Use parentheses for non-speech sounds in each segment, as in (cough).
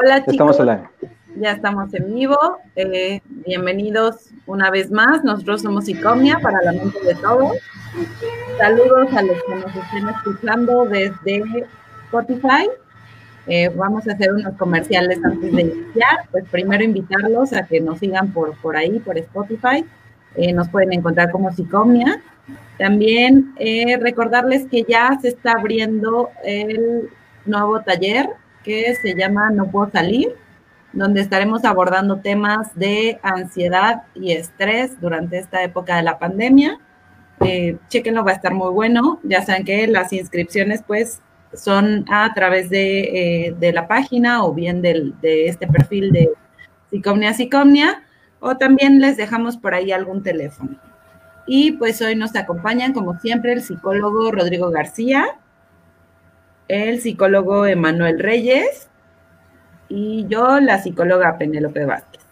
Hola chicos. Estamos online. Ya estamos en vivo. Eh, bienvenidos una vez más. Nosotros somos Icomia para la mente de todos. Saludos a los que nos estén escuchando desde Spotify. Eh, vamos a hacer unos comerciales antes de iniciar. Pues primero invitarlos a que nos sigan por, por ahí, por Spotify. Eh, nos pueden encontrar como Psicomia. También recordarles que ya se está abriendo el nuevo taller que se llama No puedo salir, donde estaremos abordando temas de ansiedad y estrés durante esta época de la pandemia. Eh, chequenlo, va a estar muy bueno. Ya saben que las inscripciones pues son a través de, eh, la página o bien de este perfil de Psicomnia Psicomnia o también les dejamos por ahí algún teléfono. Y pues hoy nos acompañan como siempre el psicólogo Rodrigo García, el psicólogo Emanuel Reyes y yo, la psicóloga Penélope Vázquez.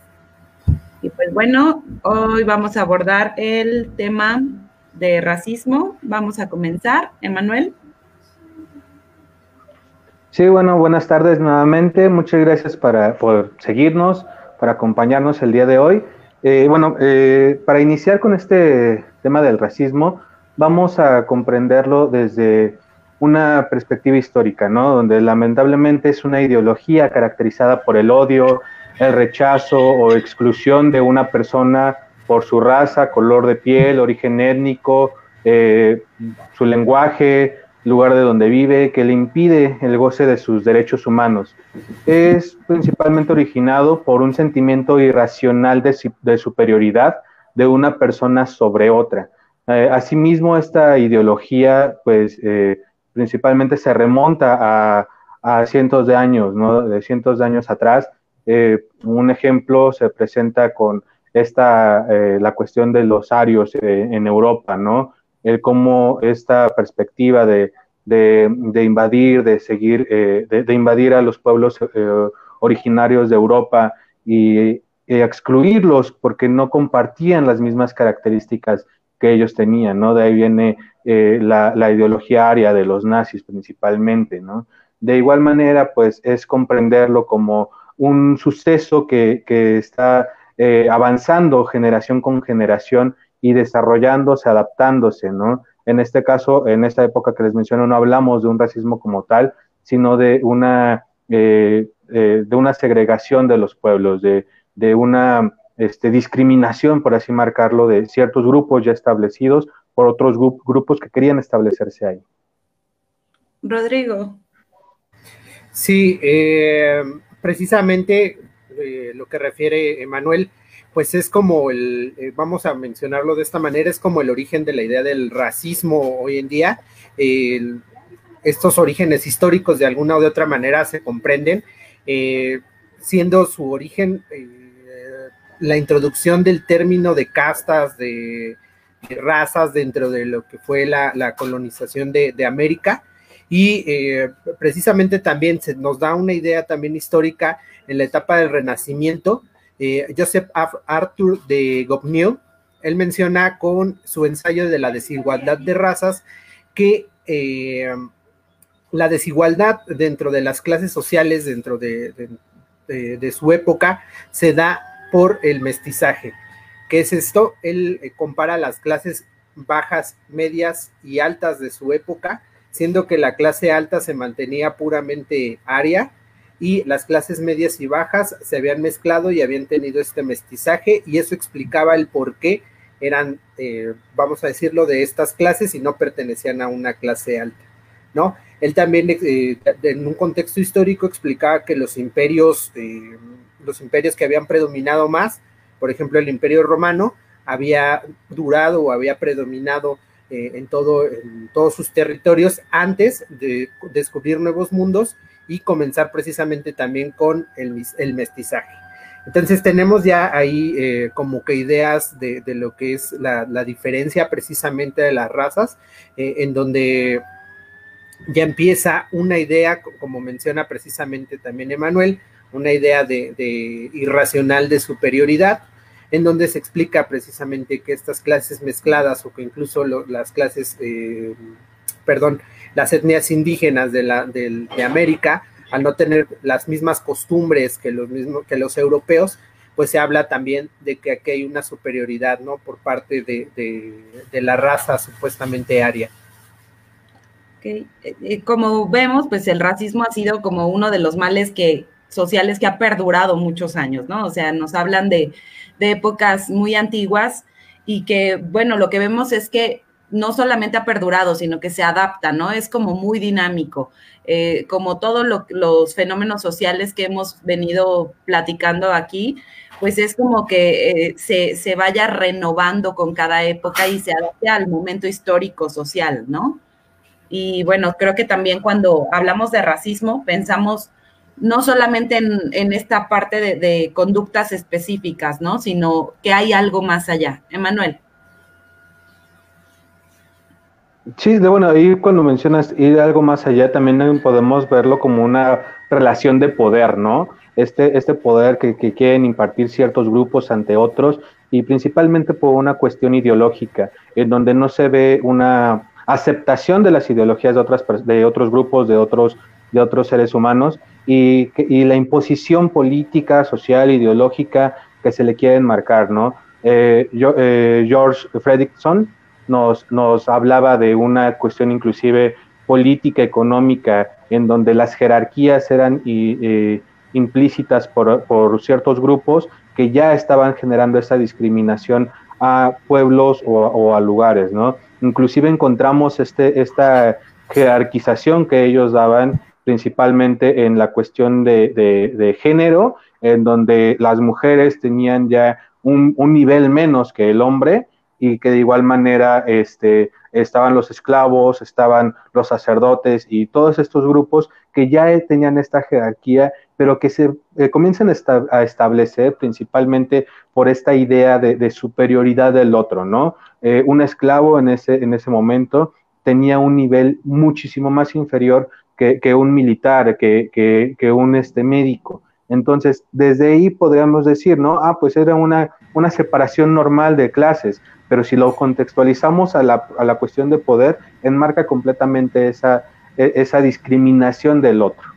Y pues bueno, hoy vamos a abordar el tema de racismo. Vamos a comenzar, Emanuel. Sí, bueno, buenas tardes nuevamente. Muchas gracias para, por seguirnos, para acompañarnos el día de hoy. Eh, bueno, eh, para iniciar con este tema del racismo, vamos a comprenderlo desde una perspectiva histórica, ¿no? Donde lamentablemente es una ideología caracterizada por el odio, el rechazo o exclusión de una persona por su raza, color de piel, origen étnico, eh, su lenguaje, lugar de donde vive, que le impide el goce de sus derechos humanos. Es principalmente originado por un sentimiento irracional de, superioridad de una persona sobre otra. Eh, asimismo, esta ideología, pues, eh, principalmente se remonta a, cientos de años, ¿no? De cientos de años atrás. Eh, un ejemplo se presenta con esta, eh, la cuestión de los arios eh, en Europa, ¿no? El cómo esta perspectiva de, invadir, de seguir, de, invadir a los pueblos originarios de Europa y, excluirlos porque no compartían las mismas características que ellos tenían, ¿no? De ahí viene eh, la, ideología aria de los nazis principalmente, ¿no? De igual manera, pues es comprenderlo como un suceso que, está eh, avanzando generación con generación y desarrollándose, adaptándose, ¿no? En este caso, en esta época que les menciono, no hablamos de un racismo como tal, sino de una, eh, segregación de los pueblos, de, de una este, discriminación, por así marcarlo, de ciertos grupos ya establecidos por otros grupos que querían establecerse ahí. Rodrigo. Sí, eh, precisamente eh, lo que refiere Emanuel, pues es como el, eh, vamos a mencionarlo de esta manera, es como el origen de la idea del racismo hoy en día. estos orígenes históricos de alguna o de otra manera se comprenden, siendo su origen la introducción del término de castas, de, razas dentro de lo que fue la, colonización de, América. Y eh, precisamente también se nos da una idea también histórica en la etapa del Renacimiento. Eh, Joseph Arthur de Goupil, él menciona con su ensayo de la desigualdad de razas que eh, la desigualdad dentro de las clases sociales, dentro de su época, se da por el mestizaje. ¿Qué es esto? Él eh, compara las clases bajas, medias y altas de su época, siendo que la clase alta se mantenía puramente aria y las clases medias y bajas se habían mezclado y habían tenido este mestizaje y eso explicaba el por qué eran, eh, vamos a decirlo, de estas clases y no pertenecían a una clase alta, ¿no? Él también eh, en un contexto histórico explicaba que los imperios los imperios que habían predominado más, por ejemplo, el imperio romano había durado o había predominado eh, en, todo, en todos sus territorios antes de descubrir nuevos mundos y comenzar precisamente también con el, mestizaje. Entonces tenemos ya ahí eh, como que ideas de, lo que es la, diferencia precisamente de las razas, eh, en donde ya empieza una idea, como menciona precisamente también Emanuel, una idea de, irracional de superioridad, en donde se explica precisamente que estas clases mezcladas o que incluso las clases, eh, perdón, las etnias indígenas de, la, de, América al no tener las mismas costumbres que los mismos que los europeos, pues se habla también de que aquí hay una superioridad, ¿no? Por parte de, la raza supuestamente aria. Okay. Eh, eh, como vemos, pues el racismo ha sido como uno de los males que sociales que ha perdurado muchos años, ¿no? O sea, nos hablan de, de épocas muy antiguas y que, bueno, lo que vemos es que no solamente ha perdurado, sino que se adapta, ¿no? Es como muy dinámico, eh, como todos los fenómenos sociales que hemos venido platicando aquí, pues es como que eh, se, vaya renovando con cada época y se adapte al momento histórico social, ¿no? Y bueno, creo que también cuando hablamos de racismo, pensamos no solamente en, esta parte de, conductas específicas, ¿no? Sino que hay algo más allá. Emanuel. Sí, bueno, ahí cuando mencionas ir algo más allá, también podemos verlo como una relación de poder, ¿no? Este, este poder que, quieren impartir ciertos grupos ante otros y principalmente por una cuestión ideológica, en donde no se ve una aceptación de las ideologías de, otras, de otros grupos, de otros, de otros seres humanos y, la imposición política, social, ideológica que se le quieren marcar, ¿no? Eh, eh, George Fredrickson, nos, nos hablaba de una cuestión inclusive política, económica, en donde las jerarquías eran implícitas por, por, ciertos grupos que ya estaban generando esa discriminación a pueblos o, a lugares, ¿no? Inclusive encontramos este, esta jerarquización que ellos daban principalmente en la cuestión de, de, género, en donde las mujeres tenían ya un, un nivel menos que el hombre, y que de igual manera este, estaban los esclavos, estaban los sacerdotes y todos estos grupos que ya tenían esta jerarquía, pero que se eh, comienzan a establecer principalmente por esta idea de, superioridad del otro, ¿no? Eh, un esclavo en ese, en ese momento tenía un nivel muchísimo más inferior que, que un militar, que, que, que un este, médico. Entonces, desde ahí podríamos decir, ¿no? Ah, pues era una, una separación normal de clases, pero si lo contextualizamos a la, a la cuestión de poder, enmarca completamente esa, e, esa discriminación del otro.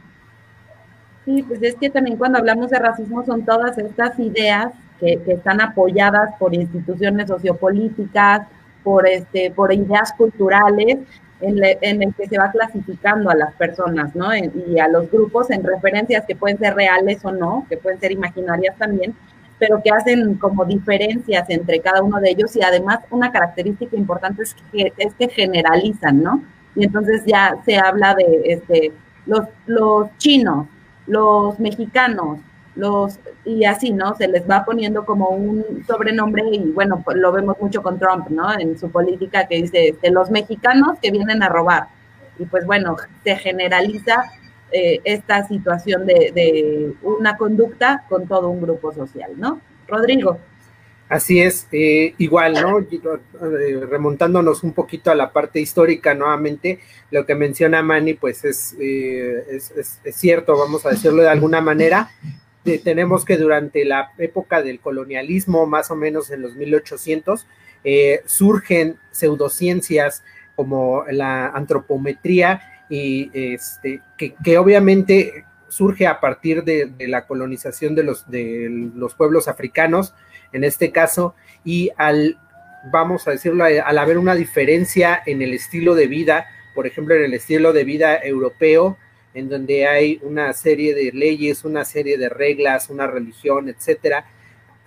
Sí, pues es que también cuando hablamos de racismo son todas estas ideas que, que están apoyadas por instituciones sociopolíticas, por, este, por ideas culturales, en, en, el que se va clasificando a las personas, ¿no? y a los grupos en referencias que pueden ser reales o no, que pueden ser imaginarias también, pero que hacen como diferencias entre cada uno de ellos y además una característica importante es que, es que generalizan, ¿no? Y entonces ya se habla de este, los, los chinos, los mexicanos, los y así, ¿no? Se les va poniendo como un sobrenombre y bueno, pues lo vemos mucho con Trump, ¿no? En su política que dice este, los mexicanos que vienen a robar. Y pues bueno, se generaliza eh, esta situación de, una conducta con todo un grupo social, ¿no? Rodrigo. Así es, eh, igual, ¿no? Eh, remontándonos un poquito a la parte histórica nuevamente, lo que menciona Manny, pues es, es, cierto, vamos a decirlo de alguna manera. Tenemos que durante la época del colonialismo, más o menos en los 1800, surgen pseudociencias como la antropometría y este, que, obviamente surge a partir de, la colonización de los, de los pueblos africanos, en este caso, y al, vamos a decirlo, al haber una diferencia en el estilo de vida, por ejemplo, en el estilo de vida europeo, en donde hay una serie de leyes, una serie de reglas, una religión, etcétera,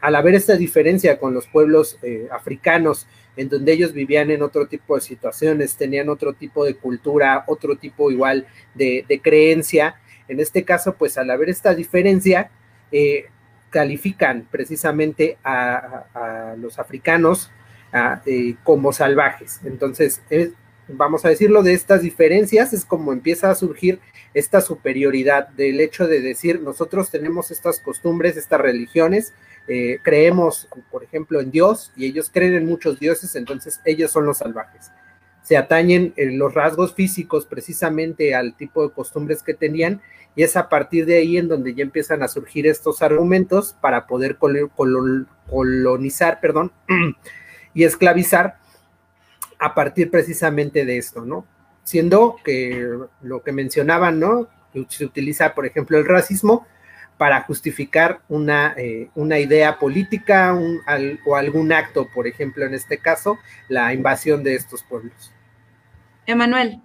al haber esta diferencia con los pueblos eh, africanos, en donde ellos vivían en otro tipo de situaciones, tenían otro tipo de cultura, otro tipo igual de, creencia. En este caso, pues al haber esta diferencia, eh, califican precisamente a, los africanos eh, como salvajes. Entonces, vamos a decirlo, de estas diferencias es como empieza a surgir esta superioridad del hecho de decir, nosotros tenemos estas costumbres, estas religiones, eh, creemos, por ejemplo, en Dios y ellos creen en muchos dioses, entonces ellos son los salvajes. Se atañen en los rasgos físicos precisamente al tipo de costumbres que tenían y es a partir de ahí en donde ya empiezan a surgir estos argumentos para poder colonizar, perdón, (clears throat) y esclavizar a partir precisamente de esto, ¿no? Siendo que lo que mencionaban, ¿no? se utiliza, por ejemplo, el racismo para justificar una, eh, una idea política o algún acto, por ejemplo, en este caso, la invasión de estos pueblos. Emanuel.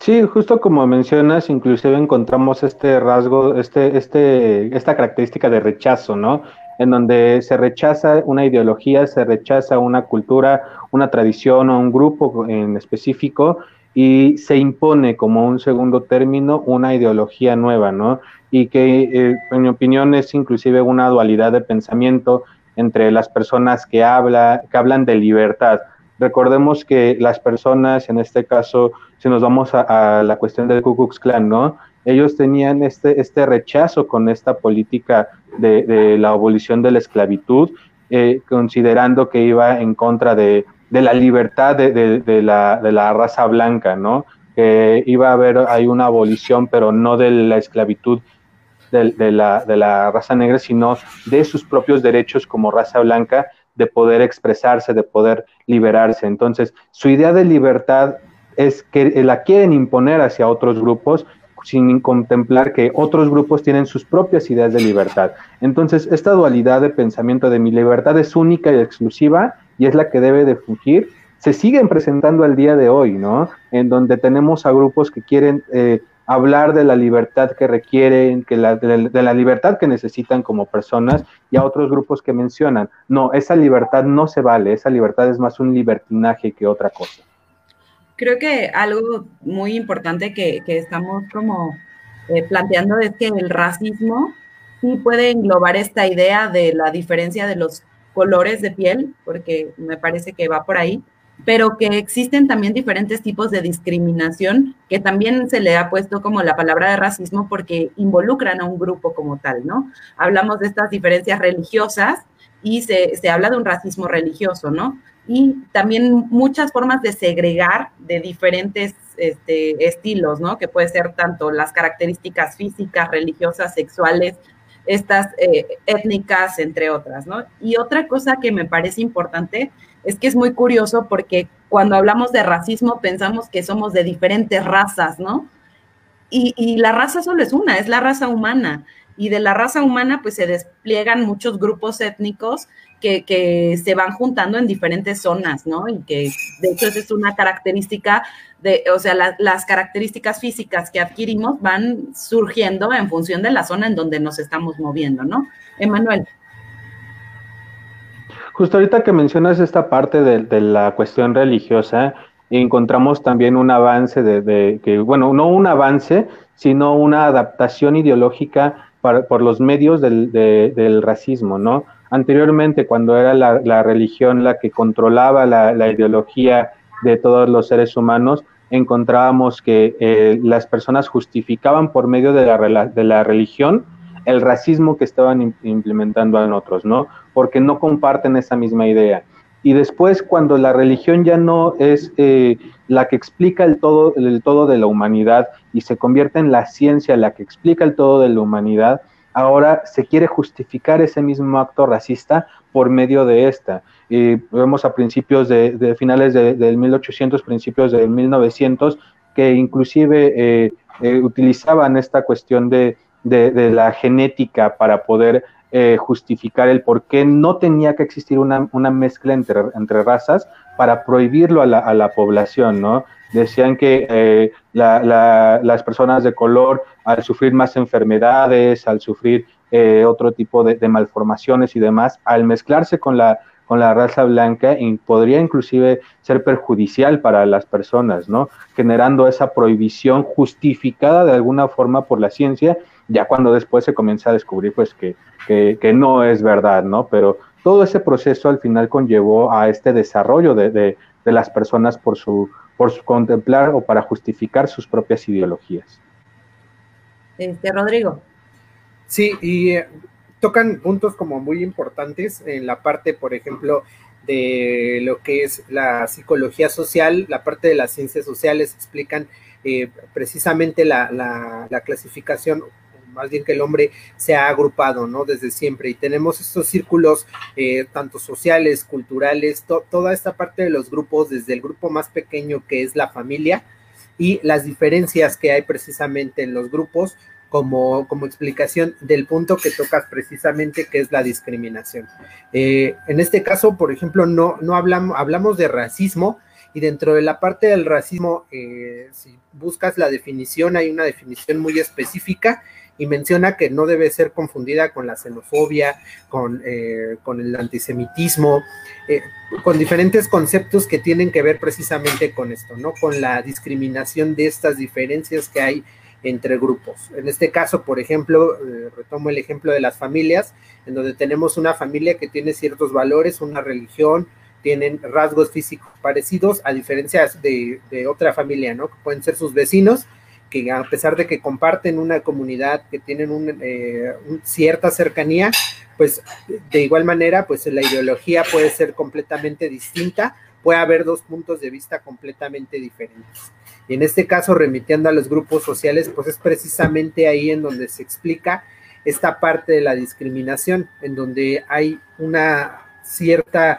Sí, justo como mencionas, inclusive encontramos este rasgo, este, este, esta característica de rechazo, ¿no? En donde se rechaza una ideología, se rechaza una cultura, una tradición o un grupo en específico y se impone como un segundo término una ideología nueva, ¿no? Y que, eh, en mi opinión, es inclusive una dualidad de pensamiento entre las personas que, habla, que hablan de libertad. Recordemos que las personas, en este caso, si nos vamos a, la cuestión del Ku Klux Klan, ¿no? Ellos tenían este, este rechazo con esta política de, la abolición de la esclavitud, eh, considerando que iba en contra de, de la libertad de, de, la, de la raza blanca, ¿no? Que iba a haber, hay una abolición, pero no de la esclavitud de, la, de la raza negra, sino de sus propios derechos como raza blanca, de poder expresarse, de poder liberarse. Entonces, su idea de libertad es que la quieren imponer hacia otros grupos sin contemplar que otros grupos tienen sus propias ideas de libertad. Entonces, esta dualidad de pensamiento de mi libertad es única y exclusiva y es la que debe de fugir, se siguen presentando al día de hoy, ¿no? En donde tenemos a grupos que quieren eh, hablar de la libertad que requieren, que de, la, libertad que necesitan como personas, y a otros grupos que mencionan, no, esa libertad no se vale, esa libertad es más un libertinaje que otra cosa. Creo que algo muy importante que, estamos como eh, planteando es que el racismo sí puede englobar esta idea de la diferencia de los colores de piel, porque me parece que va por ahí, pero que existen también diferentes tipos de discriminación que también se le ha puesto como la palabra de racismo porque involucran a un grupo como tal, ¿no? Hablamos de estas diferencias religiosas y se, habla de un racismo religioso, ¿no? Y también muchas formas de segregar de diferentes este, estilos, ¿no? Que puede ser tanto las características físicas, religiosas, sexuales, estas eh, étnicas, entre otras, ¿no? Y otra cosa que me parece importante es que es muy curioso porque cuando hablamos de racismo pensamos que somos de diferentes razas, ¿no? Y, la raza solo es una, es la raza humana. Y de la raza humana pues se despliegan muchos grupos étnicos que, se van juntando en diferentes zonas, ¿no? Y que de hecho esa es una característica de, o sea, las características físicas que adquirimos van surgiendo en función de la zona en donde nos estamos moviendo, ¿no? Emanuel. Justo ahorita que mencionas esta parte de, la cuestión religiosa, encontramos también un avance de, que, bueno, no un avance, sino una adaptación ideológica por los medios del, racismo, ¿no? Anteriormente, cuando era la, religión la que controlaba la, ideología de todos los seres humanos, encontrábamos que eh, las personas justificaban por medio de la, religión el racismo que estaban implementando en otros, ¿no? Porque no comparten esa misma idea. Y después, cuando la religión ya no es eh, la que explica el todo, el todo de la humanidad y se convierte en la ciencia la que explica el todo de la humanidad, ahora se quiere justificar ese mismo acto racista por medio de esta. Y vemos a principios de, finales del 1800, principios del 1900, que inclusive eh, eh, utilizaban esta cuestión de, de, la genética para poder eh, justificar el por qué no tenía que existir una, mezcla entre, entre, razas para prohibirlo a la, a la población, ¿no? Decían que eh, las personas de color, al sufrir más enfermedades, al sufrir eh, otro tipo de, de, malformaciones y demás, al mezclarse con la, con la raza blanca y podría inclusive ser perjudicial para las personas, ¿no? Generando esa prohibición justificada de alguna forma por la ciencia ya cuando después se comienza a descubrir pues que, que, no es verdad, ¿no? Pero todo ese proceso al final conllevó a este desarrollo de, de, las personas por su, por su contemplar o para justificar sus propias ideologías. Este, Rodrigo. Sí, y eh, tocan puntos como muy importantes en la parte, por ejemplo, de lo que es la psicología social, la parte de las ciencias sociales explican eh, precisamente la, la, la, clasificación más bien que el hombre se ha agrupado, ¿no? Desde siempre. Y tenemos estos círculos, eh, tanto sociales, culturales, toda esta parte de los grupos, desde el grupo más pequeño que es la familia, y las diferencias que hay precisamente en los grupos como, como explicación del punto que tocas precisamente, que es la discriminación. Eh, en este caso, por ejemplo, no, no hablamos, hablamos de racismo y dentro de la parte del racismo, eh, si buscas la definición, hay una definición muy específica y menciona que no debe ser confundida con la xenofobia, con, eh, el antisemitismo, con diferentes conceptos que tienen que ver precisamente con esto, ¿no? Con la discriminación de estas diferencias que hay entre grupos. En este caso, por ejemplo, eh, retomo el ejemplo de las familias, en donde tenemos una familia que tiene ciertos valores, una religión, tienen rasgos físicos parecidos, a diferencia de, otra familia, ¿no? Que pueden ser sus vecinos, que a pesar de que comparten una comunidad, que tienen un, eh, cierta cercanía, pues de igual manera, pues la ideología puede ser completamente distinta, puede haber dos puntos de vista completamente diferentes. Y en este caso, remitiendo a los grupos sociales, pues es precisamente ahí en donde se explica esta parte de la discriminación, en donde hay una cierta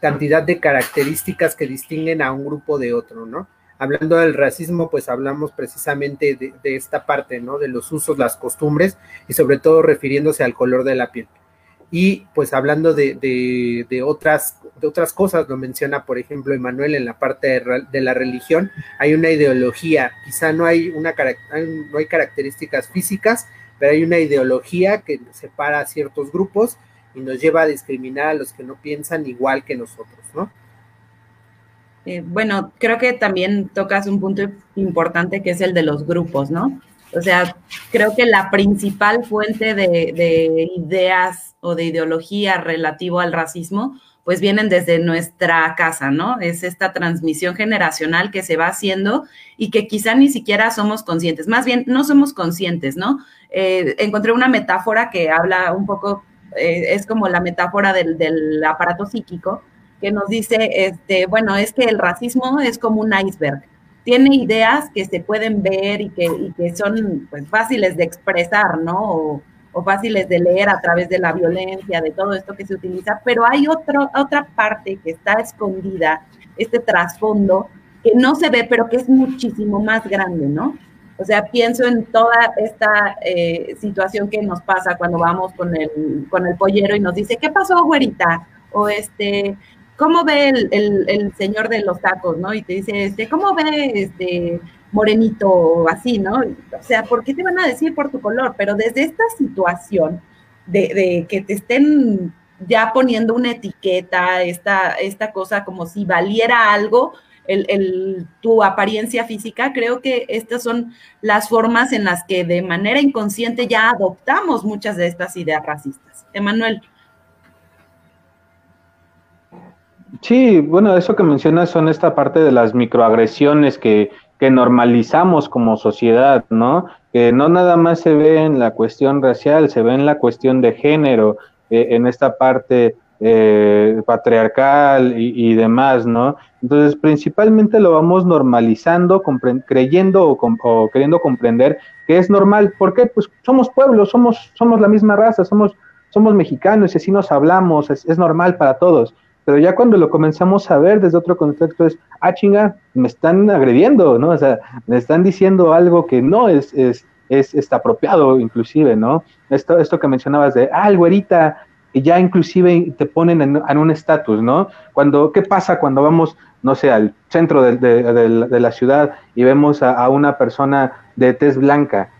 cantidad de características que distinguen a un grupo de otro, ¿no? Hablando del racismo, pues hablamos precisamente de, de esta parte, ¿no? De los usos, las costumbres y sobre todo refiriéndose al color de la piel. Y pues hablando de, otras, de otras cosas, lo menciona por ejemplo Emanuel en la parte de, la religión, hay una ideología, quizá no hay, una, no hay características físicas, pero hay una ideología que separa a ciertos grupos y nos lleva a discriminar a los que no piensan igual que nosotros, ¿no? Eh, bueno, creo que también tocas un punto importante que es el de los grupos, ¿no? O sea, creo que la principal fuente de, ideas o de ideología relativo al racismo, pues vienen desde nuestra casa, ¿no? Es esta transmisión generacional que se va haciendo y que quizá ni siquiera somos conscientes, más bien no somos conscientes, ¿no? Eh, encontré una metáfora que habla un poco, eh, es como la metáfora del, del aparato psíquico, que nos dice, este, bueno, es que el racismo es como un iceberg tiene ideas que se pueden ver y que, que son pues, fáciles de expresar, ¿no? O, fáciles de leer a través de la violencia, de todo esto que se utiliza, pero hay otro, otra parte que está escondida, este trasfondo, que no se ve, pero que es muchísimo más grande, ¿no? O sea, pienso en toda esta eh, situación que nos pasa cuando vamos con el, con el pollero y nos dice, ¿qué pasó, güerita? O este, ¿cómo ve el, señor de los tacos, no? Y te dice, este, ¿cómo ve este morenito así, no? O sea, ¿por qué te van a decir por tu color? Pero desde esta situación de, que te estén ya poniendo una etiqueta, esta, esta cosa como si valiera algo, el, tu apariencia física, creo que estas son las formas en las que de manera inconsciente ya adoptamos muchas de estas ideas racistas. Emanuel. Sí, bueno, eso que mencionas son esta parte de las microagresiones que, que normalizamos como sociedad, ¿no? Que no nada más se ve en la cuestión racial, se ve en la cuestión de género, eh, en esta parte eh, patriarcal y, demás, ¿no? Entonces, principalmente lo vamos normalizando, creyendo o, o, queriendo comprender que es normal. ¿Por qué? Pues somos pueblos, somos, somos la misma raza, somos, somos mexicanos y así nos hablamos, es, es normal para todos pero ya cuando lo comenzamos a ver desde otro contexto es, ah, chinga, me están agrediendo, ¿no? O sea, me están diciendo algo que no es, es, es, está apropiado, inclusive, ¿no? Esto, esto que mencionabas de, ah, el güerita, y ya inclusive te ponen en, un estatus, ¿no? Cuando, ¿qué pasa cuando vamos, no sé, al centro de, de, la ciudad y vemos a, una persona de tez blanca?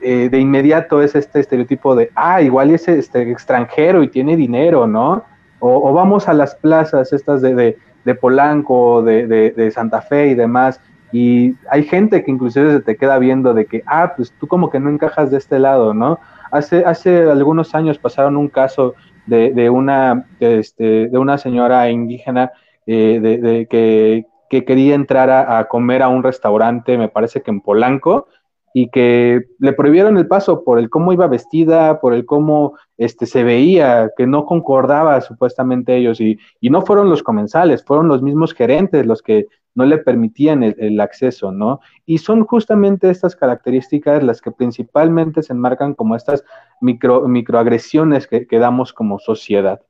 Eh, de inmediato es este estereotipo de, ah, igual es este extranjero y tiene dinero, ¿no? O, vamos a las plazas estas de, de, Polanco, de, de, Santa Fe y demás, y hay gente que inclusive se te queda viendo de que, ah, pues tú como que no encajas de este lado, ¿no? Hace, hace algunos años pasaron un caso de, una, este, de una señora indígena eh, de, que, que, quería entrar a, comer a un restaurante, me parece que en Polanco, y que le prohibieron el paso por el cómo iba vestida, por el cómo este, se veía, que no concordaba supuestamente ellos, y, y no fueron los comensales, fueron los mismos gerentes los que no le permitían el, acceso, ¿no? Y son justamente estas características las que principalmente se enmarcan como estas micro, microagresiones que, que damos como sociedad.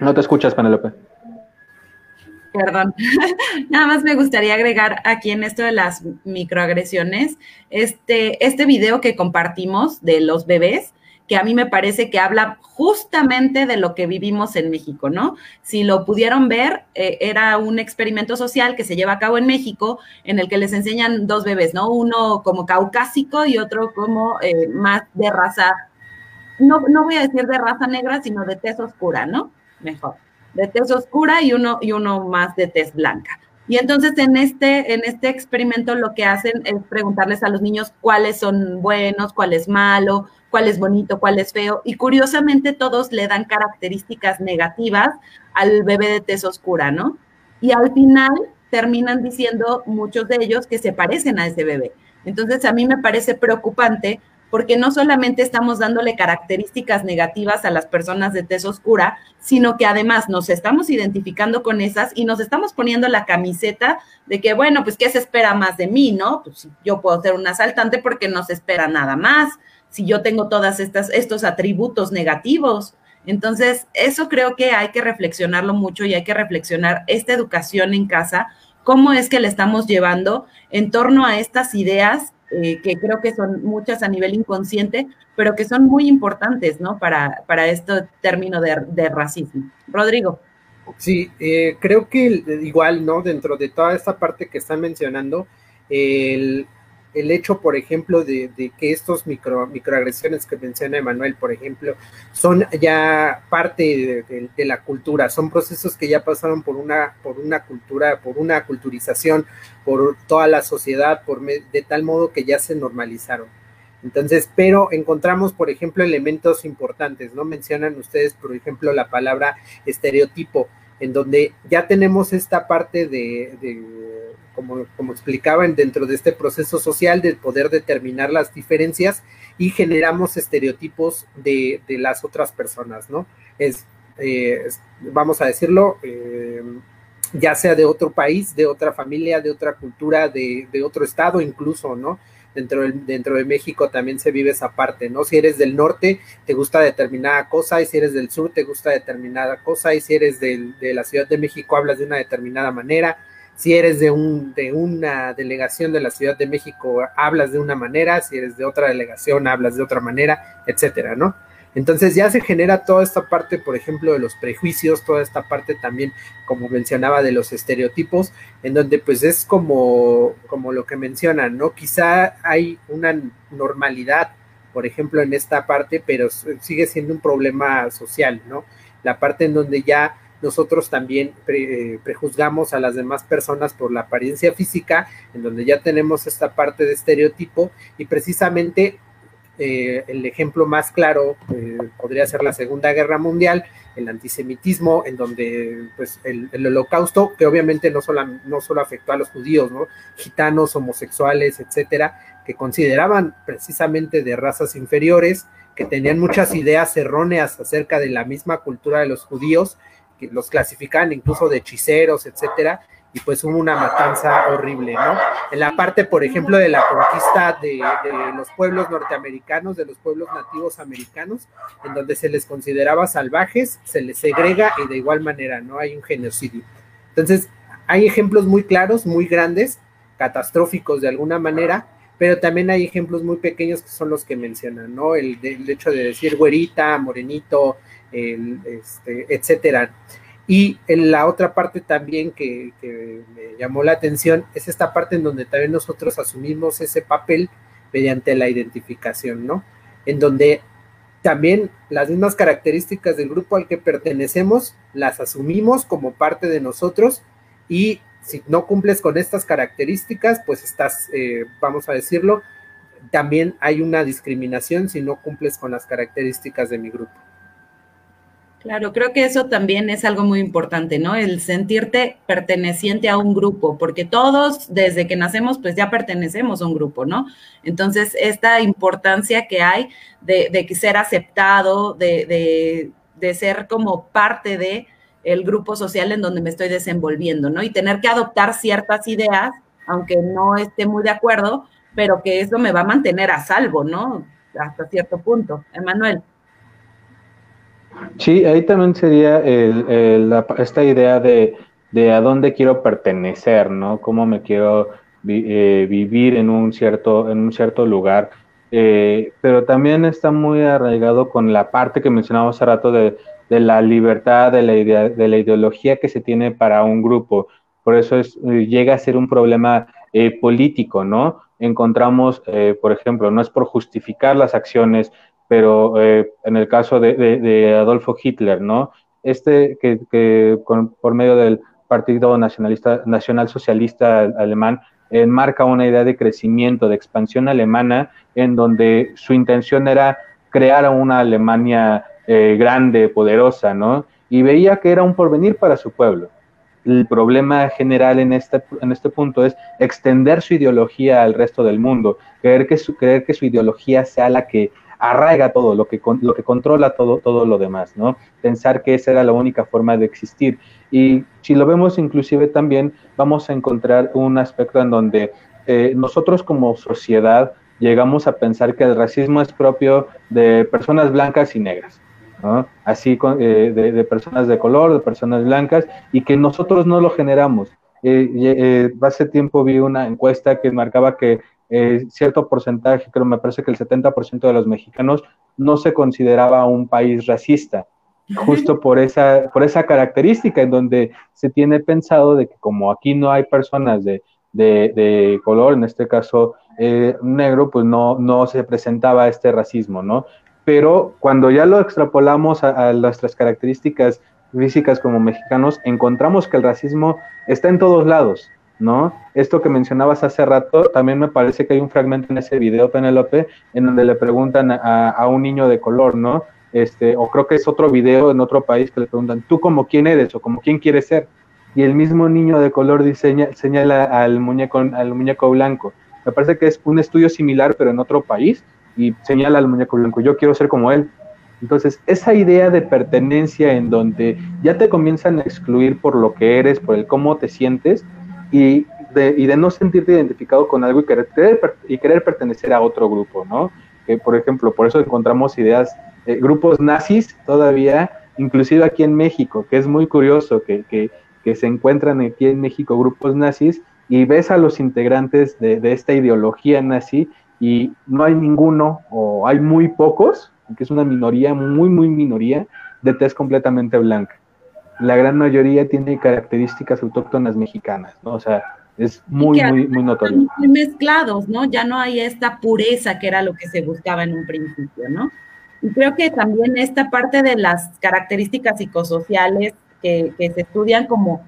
No te escuchas, Penelope. Perdón. (laughs) Nada más me gustaría agregar aquí en esto de las microagresiones, este, este video que compartimos de los bebés, que a mí me parece que habla justamente de lo que vivimos en México, ¿no? Si lo pudieron ver, eh, era un experimento social que se lleva a cabo en México, en el que les enseñan dos bebés, ¿no? Uno como caucásico y otro como eh, más de raza, no, no voy a decir de raza negra, sino de tez oscura, ¿no? Mejor. De tez oscura y uno, y uno más de tez blanca. Y entonces en este, en este experimento lo que hacen es preguntarles a los niños cuáles son buenos, cuál es malo, cuál es bonito, cuál es feo. Y curiosamente todos le dan características negativas al bebé de tez oscura, ¿no? Y al final terminan diciendo muchos de ellos que se parecen a ese bebé. Entonces a mí me parece preocupante porque no solamente estamos dándole características negativas a las personas de tez oscura, sino que además nos estamos identificando con esas y nos estamos poniendo la camiseta de que, bueno, pues, ¿qué se espera más de mí, no? Pues yo puedo ser un asaltante porque no se espera nada más, si yo tengo todas estas, estos atributos negativos. Entonces, eso creo que hay que reflexionarlo mucho y hay que reflexionar esta educación en casa, cómo es que le estamos llevando en torno a estas ideas eh, que creo que son muchas a nivel inconsciente, pero que son muy importantes, ¿no? Para, para este término de, racismo. Rodrigo. Sí, eh, creo que igual, ¿no? Dentro de toda esta parte que están mencionando, el, el hecho, por ejemplo, de, que estos micro, microagresiones que menciona Emanuel, por ejemplo, son ya parte de, la cultura, son procesos que ya pasaron por una, por una cultura, por una culturización, por toda la sociedad, por de tal modo que ya se normalizaron. Entonces, pero encontramos, por ejemplo, elementos importantes, ¿no? Mencionan ustedes, por ejemplo, la palabra estereotipo, en donde ya tenemos esta parte de como, como explicaban, dentro de este proceso social de poder determinar las diferencias y generamos estereotipos de, las otras personas, ¿no? Es, eh, vamos a decirlo, eh, ya sea de otro país, de otra familia, de otra cultura, de, otro estado incluso, ¿no? Dentro, dentro de México también se vive esa parte, ¿no? Si eres del norte, te gusta determinada cosa, y si eres del sur, te gusta determinada cosa, y si eres de la Ciudad de México, hablas de una determinada manera, si eres de, un, de una delegación de la Ciudad de México, hablas de una manera, si eres de otra delegación, hablas de otra manera, etcétera, ¿no? Entonces ya se genera toda esta parte, por ejemplo, de los prejuicios, toda esta parte también, como mencionaba, de los estereotipos, en donde pues es como, como lo que mencionan, ¿no? Quizá hay una normalidad, por ejemplo, en esta parte, pero sigue siendo un problema social, ¿no? La parte en donde ya nosotros también eh, prejuzgamos a las demás personas por la apariencia física, en donde ya tenemos esta parte de estereotipo y precisamente eh, el ejemplo más claro eh, podría ser la Segunda Guerra Mundial, el antisemitismo, en donde pues el, holocausto, que obviamente no solo, no solo afectó a los judíos, ¿no? gitanos, homosexuales, etcétera, que consideraban precisamente de razas inferiores, que tenían muchas ideas erróneas acerca de la misma cultura de los judíos que los clasificaban incluso de hechiceros, etcétera, y pues hubo una matanza horrible, ¿no? En la parte, por ejemplo, de la conquista de, los pueblos norteamericanos, de los pueblos nativos americanos, en donde se les consideraba salvajes, se les segrega y de igual manera, ¿no? Hay un genocidio. Entonces, hay ejemplos muy claros, muy grandes, catastróficos de alguna manera, pero también hay ejemplos muy pequeños que son los que mencionan, ¿no? El, el hecho de decir güerita, morenito, el, este, etcétera. Y en la otra parte también que, me llamó la atención es esta parte en donde también nosotros asumimos ese papel mediante la identificación, ¿no? En donde también las mismas características del grupo al que pertenecemos las asumimos como parte de nosotros y si no cumples con estas características, pues estás, eh, vamos a decirlo, también hay una discriminación si no cumples con las características de mi grupo. Claro, creo que eso también es algo muy importante, ¿no? El sentirte perteneciente a un grupo, porque todos desde que nacemos pues ya pertenecemos a un grupo, ¿no? Entonces, esta importancia que hay de, ser aceptado, de, ser como parte de grupo social en donde me estoy desenvolviendo, ¿no? Y tener que adoptar ciertas ideas, aunque no esté muy de acuerdo, pero que eso me va a mantener a salvo, ¿no? Hasta cierto punto. Emanuel. Sí, ahí también sería esta idea de, a dónde quiero pertenecer, ¿no? Cómo me quiero eh, vivir en un cierto, en un cierto lugar. Eh, pero también está muy arraigado con la parte que mencionamos hace rato de, la libertad, de la, idea, de la ideología que se tiene para un grupo. Por eso es, eh, llega a ser un problema político, ¿no? Encontramos, por ejemplo, no es por justificar las acciones pero eh, en el caso de, Adolfo Hitler, ¿no? Este que, por medio del Partido Nacionalista, Nacional Socialista Alemán enmarca una idea de crecimiento, de expansión alemana, en donde su intención era crear una Alemania eh, grande, poderosa, ¿no? Y veía que era un porvenir para su pueblo. El problema general en este, en este punto es extender su ideología al resto del mundo, creer que su, creer que su ideología sea la que arraiga todo, lo que, lo que controla todo, todo lo demás, ¿no? Pensar que esa era la única forma de existir. Y si lo vemos inclusive también, vamos a encontrar un aspecto en donde eh, nosotros como sociedad llegamos a pensar que el racismo es propio de personas blancas y negras, ¿no? Así eh, de, personas de color, de personas blancas, y que nosotros no lo generamos. Eh, hace tiempo vi una encuesta que marcaba que eh, cierto porcentaje, creo me parece que el 70% de los mexicanos no se consideraba un país racista, (laughs) justo por esa, por esa característica en donde se tiene pensado de que como aquí no hay personas de, de, color, en este caso eh, negro, pues no, no se presentaba este racismo, ¿no? Pero cuando ya lo extrapolamos a, a nuestras características físicas como mexicanos, encontramos que el racismo está en todos lados, ¿no? Esto que mencionabas hace rato, también me parece que hay un fragmento en ese video, Penelope, en donde le preguntan a, un niño de color, ¿no? Este, o creo que es otro video en otro país que le preguntan, ¿tú como quién eres o como quién quieres ser? Y el mismo niño de color diseña, señala al muñeco, al muñeco blanco. Me parece que es un estudio similar, pero en otro país, y señala al muñeco blanco, yo quiero ser como él. Entonces, esa idea de pertenencia en donde ya te comienzan a excluir por lo que eres, por el cómo te sientes, y de, y de no sentirte identificado con algo y querer, y querer pertenecer a otro grupo, ¿no? Que, por ejemplo, por eso encontramos ideas, eh, grupos nazis todavía, inclusive aquí en México, que es muy curioso que, que, que, se encuentran aquí en México grupos nazis y ves a los integrantes de, de esta ideología nazi y no hay ninguno o hay muy pocos, que es una minoría, muy, muy minoría, de tez completamente blanca la gran mayoría tiene características autóctonas mexicanas, ¿no? O sea, es muy, muy, muy notorio. Muy mezclados, ¿no? Ya no hay esta pureza que era lo que se buscaba en un principio, ¿no? Y creo que también esta parte de las características psicosociales que, se estudian como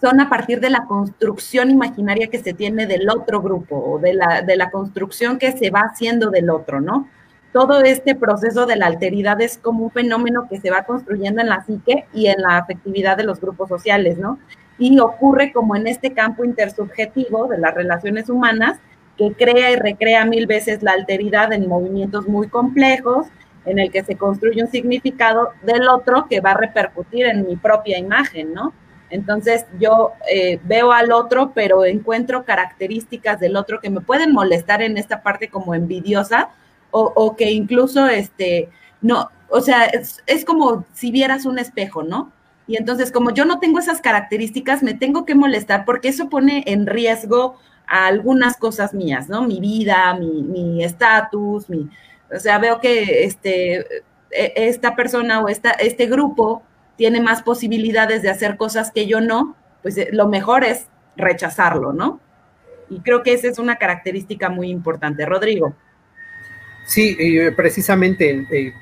son a partir de la construcción imaginaria que se tiene del otro grupo o de la, de la construcción que se va haciendo del otro, ¿no? Todo este proceso de la alteridad es como un fenómeno que se va construyendo en la psique y en la afectividad de los grupos sociales, ¿no? Y ocurre como en este campo intersubjetivo de las relaciones humanas, que crea y recrea mil veces la alteridad en movimientos muy complejos, en el que se construye un significado del otro que va a repercutir en mi propia imagen, ¿no? Entonces yo eh, veo al otro, pero encuentro características del otro que me pueden molestar en esta parte como envidiosa, o, que incluso, este, no, o sea, es, como si vieras un espejo, ¿no? Y entonces, como yo no tengo esas características, me tengo que molestar porque eso pone en riesgo a algunas cosas mías, ¿no? Mi vida, mi estatus, mi, o sea, veo que este, e, esta persona o esta, este grupo tiene más posibilidades de hacer cosas que yo no, pues eh, lo mejor es rechazarlo, ¿no? Y creo que esa es una característica muy importante. Rodrigo. Sí, eh, precisamente eh,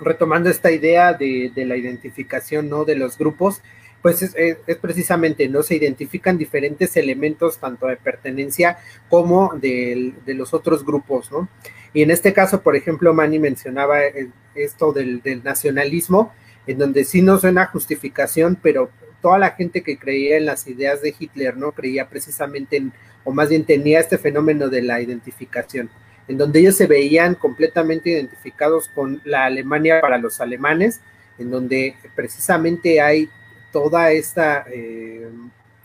retomando esta idea de, la identificación ¿no? de los grupos, pues es, precisamente, ¿no? Se identifican diferentes elementos, tanto de pertenencia como de, los otros grupos, ¿no? Y en este caso, por ejemplo, Manny mencionaba eh, esto del, del, nacionalismo, en donde sí no suena justificación, pero toda la gente que creía en las ideas de Hitler, ¿no? Creía precisamente en, o más bien tenía este fenómeno de la identificación en donde ellos se veían completamente identificados con la Alemania para los alemanes, en donde precisamente hay toda esta, eh,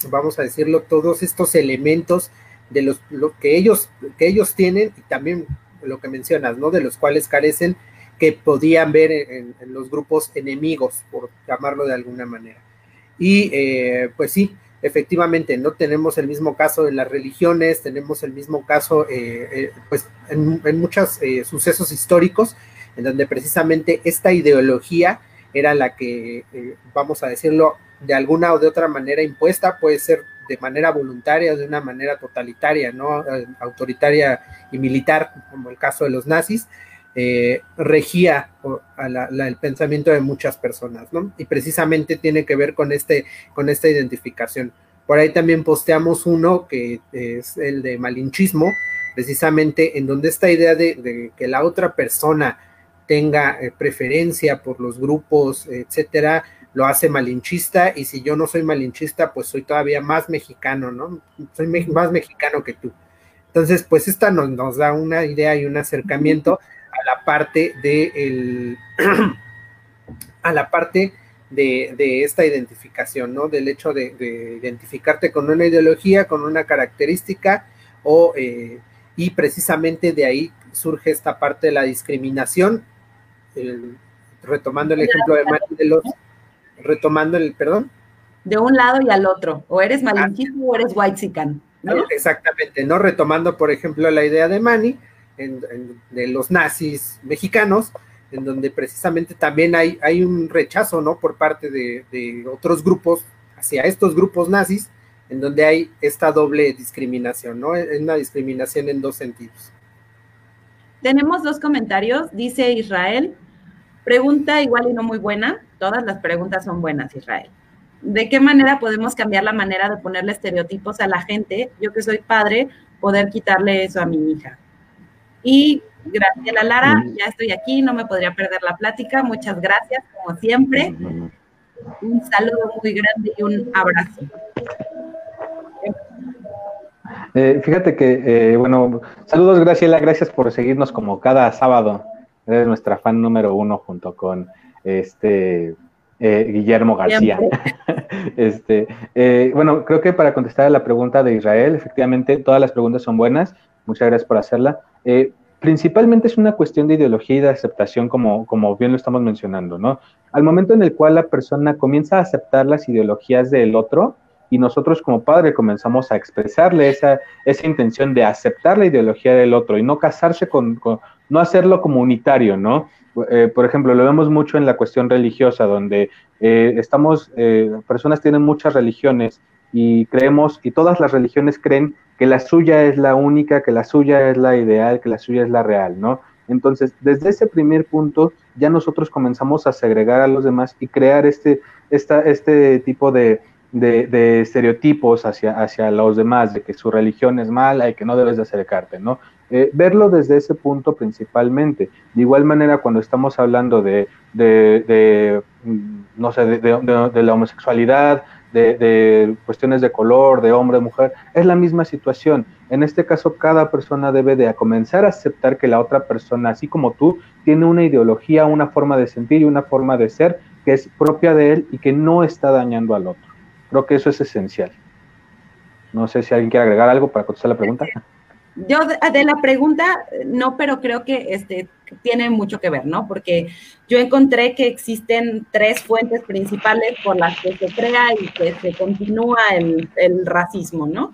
vamos a decirlo, todos estos elementos de los lo que ellos, que ellos tienen y también lo que mencionas, ¿no? De los cuales carecen que podían ver en, los grupos enemigos, por llamarlo de alguna manera. Y eh, pues sí, efectivamente, no tenemos el mismo caso en las religiones, tenemos el mismo caso eh, pues en, muchos sucesos históricos, en donde precisamente esta ideología era la que, vamos a decirlo, de alguna o de otra manera impuesta, puede ser de manera voluntaria o de una manera totalitaria, ¿no? Autoritaria y militar, como el caso de los nazis, eh, regía el pensamiento de muchas personas, ¿no? Y precisamente tiene que ver con, este, con esta identificación. Por ahí también posteamos uno que es el de malinchismo, precisamente en donde esta idea de, que la otra persona tenga eh, preferencia por los grupos, etcétera, lo hace malinchista y si yo no soy malinchista, pues soy todavía más mexicano, ¿no? Soy más mexicano que tú. Entonces, pues esta nos, da una idea y un acercamiento (clears throat) la parte de el, a la parte de, esta identificación, ¿no? Del hecho de, identificarte con una ideología, con una característica, o, eh, y precisamente de ahí surge esta parte de la discriminación, retomando el ejemplo de Mario de los retomando el, perdón. De un lado y al otro, o eres ah. malinchista o eres white ¿no? Exactamente, ¿no? Retomando, por ejemplo, la idea de Manny, de los nazis mexicanos, en donde precisamente también hay, un rechazo, ¿no? Por parte de, de otros grupos hacia estos grupos nazis, en donde hay esta doble discriminación, ¿no? Es una discriminación en dos sentidos. Tenemos dos comentarios, dice Israel, pregunta igual y no muy buena, Todas las preguntas son buenas, Israel. ¿De qué manera podemos cambiar la manera de ponerle estereotipos a la gente? Yo que soy padre, poder quitarle eso a mi hija. Y Graciela Lara, ya estoy aquí, no me podría perder la plática. Muchas gracias, como siempre. Un saludo muy grande y un abrazo. Eh, fíjate que, eh, bueno, saludos Graciela, gracias por seguirnos como cada sábado. Eres nuestra fan número uno junto con este eh, Guillermo García. (laughs) este, bueno, creo que para contestar a la pregunta de Israel, efectivamente todas las preguntas son buenas. Muchas gracias por hacerla. Eh, principalmente es una cuestión de ideología y de aceptación, como, como bien lo estamos mencionando, ¿no? Al momento en el cual la persona comienza a aceptar las ideologías del otro, y nosotros como padre comenzamos a expresarle esa, esa intención de aceptar la ideología del otro y no casarse con no hacerlo como unitario, ¿no? Eh, por ejemplo, lo vemos mucho en la cuestión religiosa, donde eh, estamos, eh, personas tienen muchas religiones y creemos, y todas las religiones creen que la suya es la única, que la suya es la ideal, que la suya es la real, ¿no? Entonces, desde ese primer punto, ya nosotros comenzamos a segregar a los demás y crear este, esta, este tipo de, de, estereotipos hacia, hacia los demás, de que su religión es mala y que no debes de acercarte, ¿no? Eh, verlo desde ese punto principalmente. De igual manera, cuando estamos hablando de, de, mm, no sé, de, la homosexualidad, de, cuestiones de color, de hombre, mujer, es la misma situación. En este caso, cada persona debe de comenzar a aceptar que la otra persona, así como tú, tiene una ideología, una forma de sentir y una forma de ser que es propia de él y que no está dañando al otro. Creo que eso es esencial. No sé si alguien quiere agregar algo para contestar la pregunta. Yo de, la pregunta, no, pero creo que este, tiene mucho que ver, ¿no? Porque yo encontré que existen tres fuentes principales por las que se crea y que se continúa el, racismo, ¿no?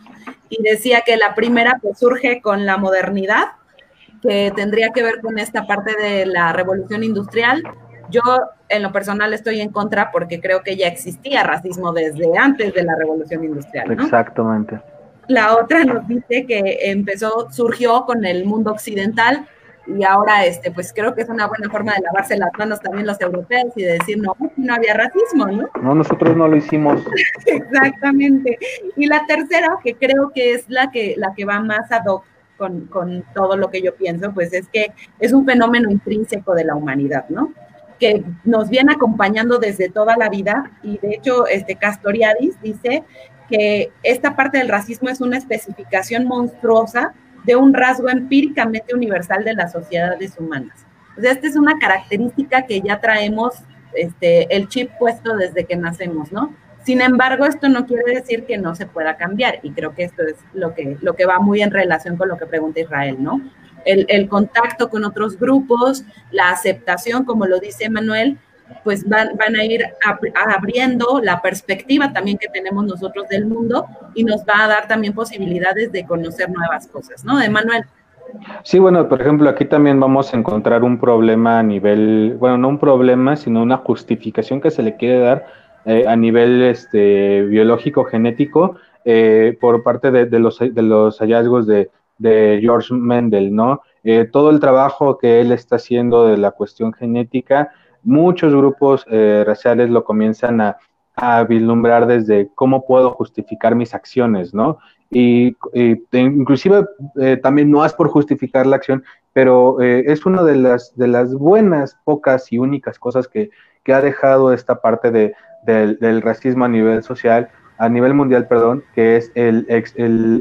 Y decía que la primera pues, surge con la modernidad, que tendría que ver con esta parte de la revolución industrial. Yo en lo personal estoy en contra porque creo que ya existía racismo desde antes de la revolución industrial. Exactamente. La otra nos dice que empezó, surgió con el mundo occidental y ahora, este, pues creo que es una buena forma de lavarse las manos también los europeos y de decir, no, no había racismo, ¿no? No, nosotros no lo hicimos. (laughs) Exactamente. Y la tercera, que creo que es la que, la que va más ad hoc con, con todo lo que yo pienso, pues es que es un fenómeno intrínseco de la humanidad, ¿no? que nos viene acompañando desde toda la vida y de hecho este Castoriadis dice que esta parte del racismo es una especificación monstruosa de un rasgo empíricamente universal de las sociedades humanas. O esta es una característica que ya traemos este, el chip puesto desde que nacemos, ¿no? Sin embargo, esto no quiere decir que no se pueda cambiar y creo que esto es lo que, lo que va muy en relación con lo que pregunta Israel, ¿no? El contacto con otros grupos, la aceptación, como lo dice Manuel, pues van, van a ir abriendo la perspectiva también que tenemos nosotros del mundo y nos va a dar también posibilidades de conocer nuevas cosas, ¿no? Emanuel. Sí, bueno, por ejemplo, aquí también vamos a encontrar un problema a nivel, bueno, no un problema, sino una justificación que se le quiere dar eh, a nivel este, biológico, genético, eh, por parte de, los, de los hallazgos de, de George Mendel, ¿no? Eh, todo el trabajo que él está haciendo de la cuestión genética muchos grupos eh, raciales lo comienzan a, vislumbrar desde cómo puedo justificar mis acciones, ¿no? Y, inclusive eh, también no es por justificar la acción, pero eh, es una de las, de las buenas, pocas y únicas cosas que, ha dejado esta parte de, del racismo a nivel social, a nivel mundial, perdón, que es el,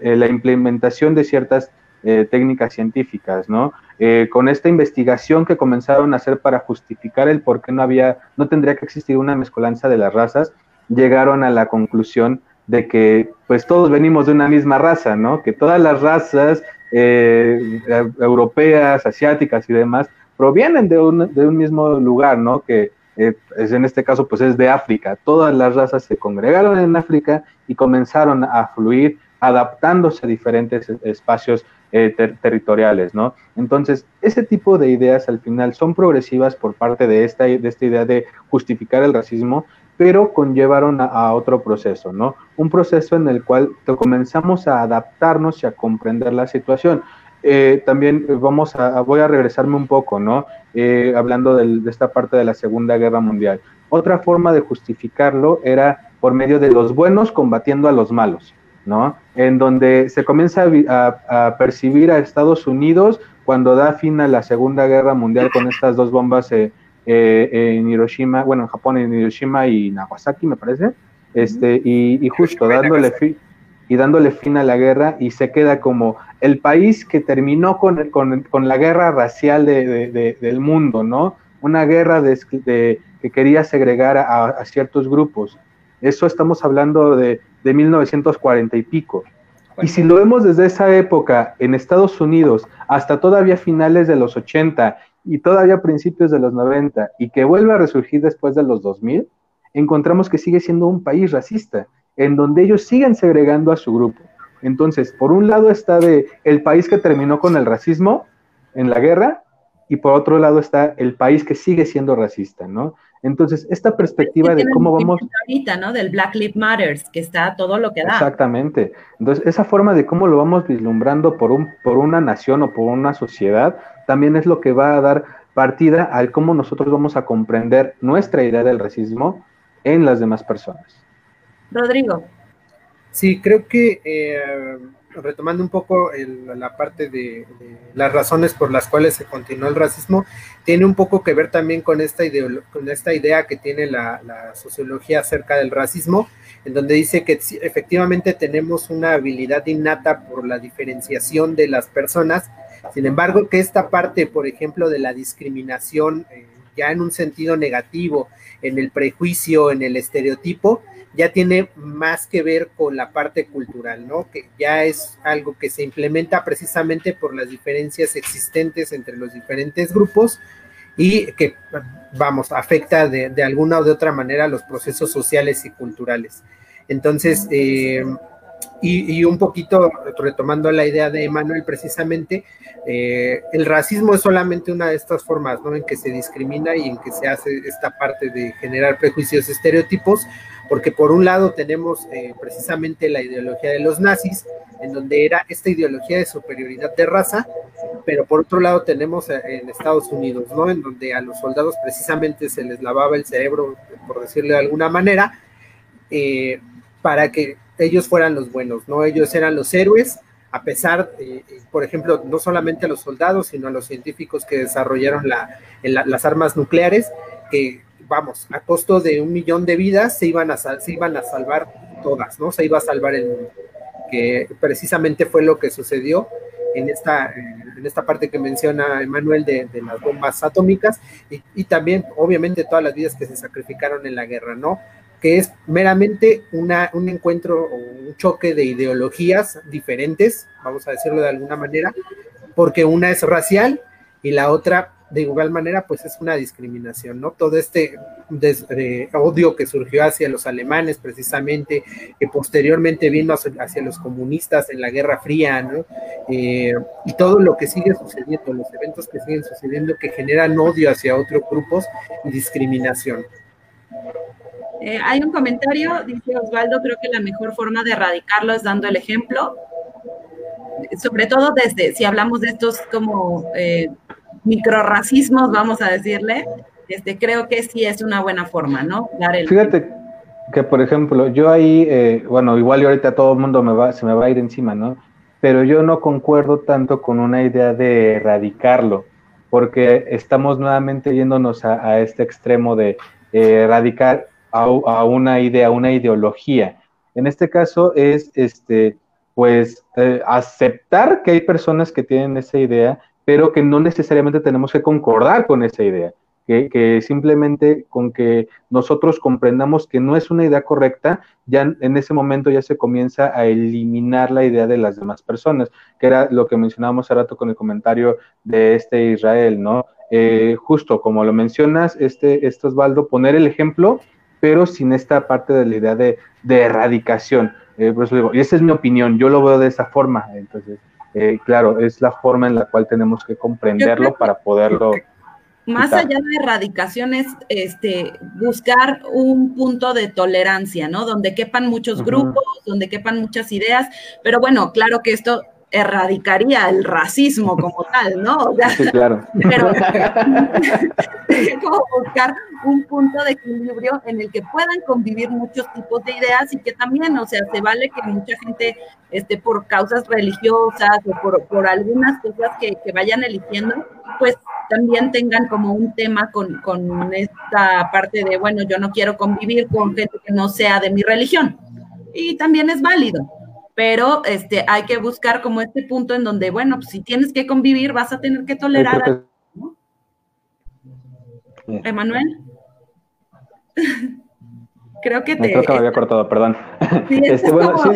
la implementación de ciertas eh, técnicas científicas, ¿no? Eh, con esta investigación que comenzaron a hacer para justificar el por qué no había, no tendría que existir una mezcolanza de las razas, llegaron a la conclusión de que pues todos venimos de una misma raza, ¿no? Que todas las razas eh, europeas, asiáticas y demás provienen de un, de un mismo lugar, ¿no? Que es, en este caso pues es de África. Todas las razas se congregaron en África y comenzaron a fluir adaptándose a diferentes espacios eh, territoriales, ¿no? Entonces, ese tipo de ideas al final son progresivas por parte de esta, de esta idea de justificar el racismo, pero conllevaron a, otro proceso, ¿no? Un proceso en el cual comenzamos a adaptarnos y a comprender la situación. Eh, también vamos a, voy a regresarme un poco, ¿no? Eh, hablando de esta parte de la Segunda Guerra Mundial. Otra forma de justificarlo era por medio de los buenos combatiendo a los malos. ¿No? En donde se comienza a, percibir a Estados Unidos cuando da fin a la Segunda Guerra Mundial con estas dos bombas eh, eh, en Hiroshima, bueno, en Japón, en Hiroshima y Nagasaki, me parece, este, y, justo dándole fin y dándole fin a la guerra y se queda como el país que terminó con, con, la guerra racial del mundo, ¿no? Una guerra de, que quería segregar a ciertos grupos. Eso estamos hablando de de 1940 y pico. Y si lo vemos desde esa época en Estados Unidos hasta todavía finales de los 80 y todavía principios de los 90 y que vuelve a resurgir después de los 2000, encontramos que sigue siendo un país racista, en donde ellos siguen segregando a su grupo. Entonces, por un lado está de el país que terminó con el racismo en la guerra y por otro lado está el país que sigue siendo racista, ¿no? Entonces, esta perspectiva de cómo vamos... Ahorita, ¿no? Del Black Lives Matters, que está todo lo que da. Exactamente. Entonces, esa forma de cómo lo vamos vislumbrando por, un, por una nación o por una sociedad, también es lo que va a dar partida al cómo nosotros vamos a comprender nuestra idea del racismo en las demás personas. Rodrigo. Sí, creo que eh, retomando un poco la parte de, las razones por las cuales se continuó el racismo, tiene un poco que ver también con esta, idea que tiene la, sociología acerca del racismo, en donde dice que efectivamente tenemos una habilidad innata por la diferenciación de las personas, sin embargo que esta parte, por ejemplo, de la discriminación, eh, ya en un sentido negativo, en el prejuicio, en el estereotipo, ya tiene más que ver con la parte cultural, ¿no? Que ya es algo que se implementa precisamente por las diferencias existentes entre los diferentes grupos y que, vamos, afecta de, alguna o de otra manera los procesos sociales y culturales. Entonces, eh, y, un poquito retomando la idea de Emanuel precisamente, eh, el racismo es solamente una de estas formas, ¿no? En que se discrimina y en que se hace esta parte de generar prejuicios, estereotipos, porque por un lado tenemos eh, precisamente la ideología de los nazis, en donde era esta ideología de superioridad de raza, pero por otro lado tenemos eh, en Estados Unidos, ¿no? En donde a los soldados precisamente se les lavaba el cerebro, por decirlo de alguna manera, eh, para que ellos fueran los buenos, ¿no? Ellos eran los héroes, a pesar, por ejemplo, no solamente a los soldados, sino a los científicos que desarrollaron las armas nucleares, que vamos, a costo de un millón de vidas se iban a, se iban a salvar todas, ¿no? Se iba a salvar el mundo, que precisamente fue lo que sucedió en esta, en esta parte que menciona Emanuel de, las bombas atómicas y, también, obviamente, todas las vidas que se sacrificaron en la guerra, ¿no? que es meramente una, un encuentro un choque de ideologías diferentes, vamos a decirlo de alguna manera, porque una es racial y la otra de igual manera, pues es una discriminación, ¿no? Todo este eh, odio que surgió hacia los alemanes, precisamente, que posteriormente vino hacia, los comunistas en la Guerra Fría, ¿no? Eh, y todo lo que sigue sucediendo, los eventos que siguen sucediendo que generan odio hacia otros grupos y discriminación. Eh, hay un comentario, dice Osvaldo, creo que la mejor forma de erradicarlo es dando el ejemplo, sobre todo desde, si hablamos de estos como microracismos, vamos a decirle, este, creo que sí es una buena forma, ¿no? Fíjate que, por ejemplo, yo ahí, eh, bueno, igual y ahorita todo el mundo me va, se me va a ir encima, ¿no? Pero yo no concuerdo tanto con una idea de erradicarlo, porque estamos nuevamente yéndonos a, este extremo de eh, erradicar a, una idea, una ideología. En este caso es, este, pues, eh, aceptar que hay personas que tienen esa idea pero que no necesariamente tenemos que concordar con esa idea, que, simplemente con que nosotros comprendamos que no es una idea correcta, ya en ese momento ya se comienza a eliminar la idea de las demás personas, que era lo que mencionábamos hace rato con el comentario de este Israel, ¿no? Eh, justo como lo mencionas, este, este Osvaldo, poner el ejemplo, pero sin esta parte de la idea de, erradicación. Eh, por eso digo, y esa es mi opinión, yo lo veo de esa forma, entonces eh, claro, es la forma en la cual tenemos que comprenderlo para poderlo. Más allá de erradicación es este, buscar un punto de tolerancia, ¿no? Donde quepan muchos grupos, donde quepan muchas ideas, pero bueno, claro que esto erradicaría el racismo como tal, ¿no? sí, claro. Pero (laughs) como buscar un punto de equilibrio en el que puedan convivir muchos tipos de ideas y que también, o sea, se vale que mucha gente, este, por causas religiosas o por, por algunas cosas que, que, vayan eligiendo, pues también tengan como un tema con, con esta parte de, bueno, yo no quiero convivir con gente que no sea de mi religión. Y también es válido pero este, hay que buscar como este punto en donde, bueno, pues si tienes que convivir, vas a tener que tolerar. Emanuel. (laughs) creo que te. Creo que me había cortado, perdón. (laughs) Sí, este, bueno, sí,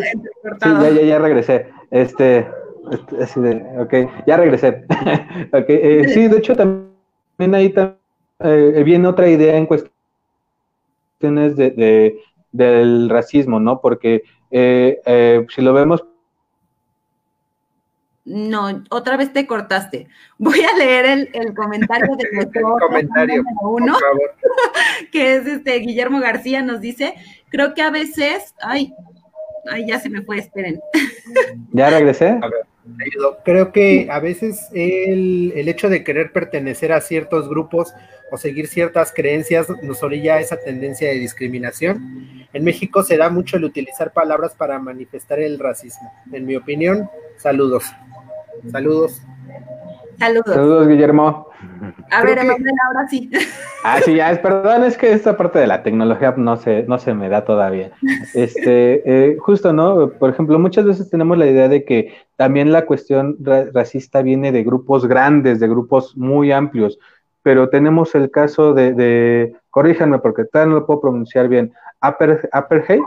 ya, ya, ya regresé. Este, este, así de, ok, ya regresé. (laughs) okay, eh, sí, de hecho también ahí eh, viene otra idea en cuestiones de, de, del racismo, ¿no? Porque eh, eh, si lo vemos... No, otra vez te cortaste. Voy a leer el, comentario de (laughs) nuestro comentario uno, (laughs) que es este Guillermo García, nos dice, creo que a veces, ay, ay, ya se me fue, esperen. ¿Ya regresé? Creo que a veces el, el hecho de querer pertenecer a ciertos grupos o seguir ciertas creencias nos orilla a esa tendencia de discriminación. En México se da mucho el utilizar palabras para manifestar el racismo. En mi opinión, saludos. Saludos. Saludos. Saludos, Guillermo. A ver, ahora sí. (laughs) Ah, sí, ya es, perdón, es que esta parte de la tecnología no se, no se me da todavía. Este, eh, justo, ¿no? Por ejemplo, muchas veces tenemos la idea de que también la cuestión racista viene de grupos grandes, de grupos muy amplios pero tenemos el caso de, de corríjanme porque tal no lo puedo pronunciar bien, apartheid, apartheid,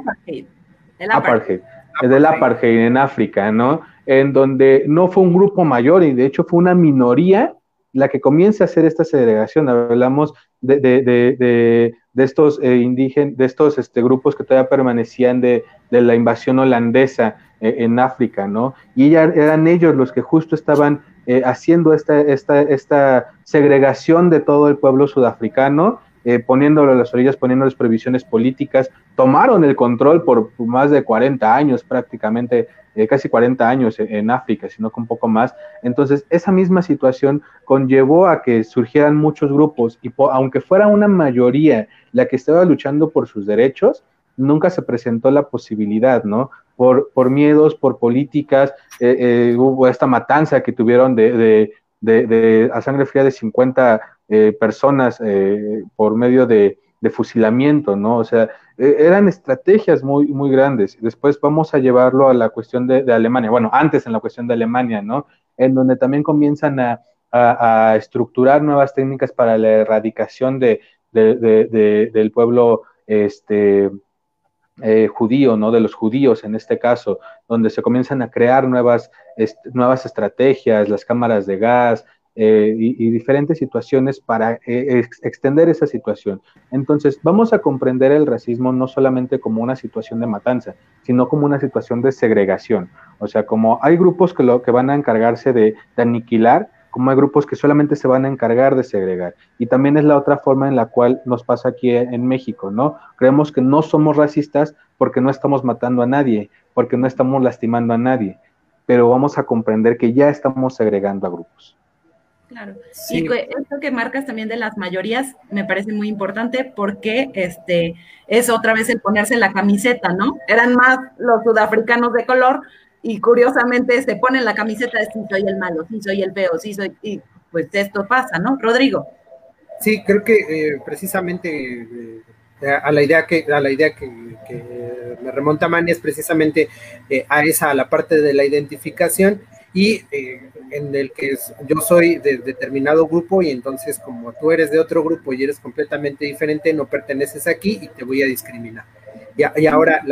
el apartheid, del apartheid en África, ¿no? En donde no fue un grupo mayor y de hecho fue una minoría la que comienza a hacer esta segregación. Hablamos de, de, de, de estos eh, de estos este, grupos que todavía permanecían de, la invasión holandesa eh, en África, ¿no? Y ya eran ellos los que justo estaban eh, haciendo esta, esta, esta segregación de todo el pueblo sudafricano, poniéndolo a las orillas, poniéndoles previsiones políticas, tomaron el control por más de 40 años prácticamente, eh, casi 40 años en, África, sino que un poco más. Entonces, esa misma situación conllevó a que surgieran muchos grupos y aunque fuera una mayoría la que estaba luchando por sus derechos, nunca se presentó la posibilidad, ¿no? Por, por miedos, por políticas, eh, eh, hubo esta matanza que tuvieron de, de, a sangre fría de 50 eh, personas por medio de, fusilamiento, ¿no? O sea, eran estrategias muy, muy grandes. Después vamos a llevarlo a la cuestión de, Alemania, bueno, antes en la cuestión de Alemania, ¿no? En donde también comienzan a, a, estructurar nuevas técnicas para la erradicación de, del pueblo este, eh, judío, ¿no? De los judíos en este caso, donde se comienzan a crear nuevas, nuevas estrategias, las cámaras de gas, eh, y, diferentes situaciones para eh, extender esa situación. Entonces, vamos a comprender el racismo no solamente como una situación de matanza, sino como una situación de segregación. O sea, como hay grupos que, lo, que van a encargarse de, aniquilar, como hay grupos que solamente se van a encargar de segregar. Y también es la otra forma en la cual nos pasa aquí en México, ¿no? Creemos que no somos racistas porque no estamos matando a nadie, porque no estamos lastimando a nadie, pero vamos a comprender que ya estamos segregando a grupos. Claro. Y esto que marcas también de las mayorías me parece muy importante porque este es otra vez el ponerse la camiseta, ¿no? Eran más los sudafricanos de color y curiosamente se ponen la camiseta de sí soy el malo, sí soy el feo, sí soy y pues esto pasa, ¿no? Rodrigo. Sí, creo que eh, precisamente eh, a la idea que a la idea que, me remonta Mani es precisamente eh, a esa a la parte de la identificación y eh, en el que yo soy de determinado grupo y entonces como tú eres de otro grupo y eres completamente diferente, no perteneces aquí y te voy a discriminar. Y, ahora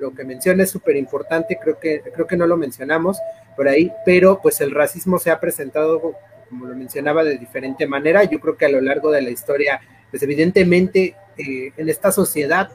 lo que menciona es súper importante, creo que, creo que no lo mencionamos por ahí, pero pues el racismo se ha presentado, como lo mencionaba, de diferente manera. Yo creo que a lo largo de la historia, pues evidentemente eh, en esta sociedad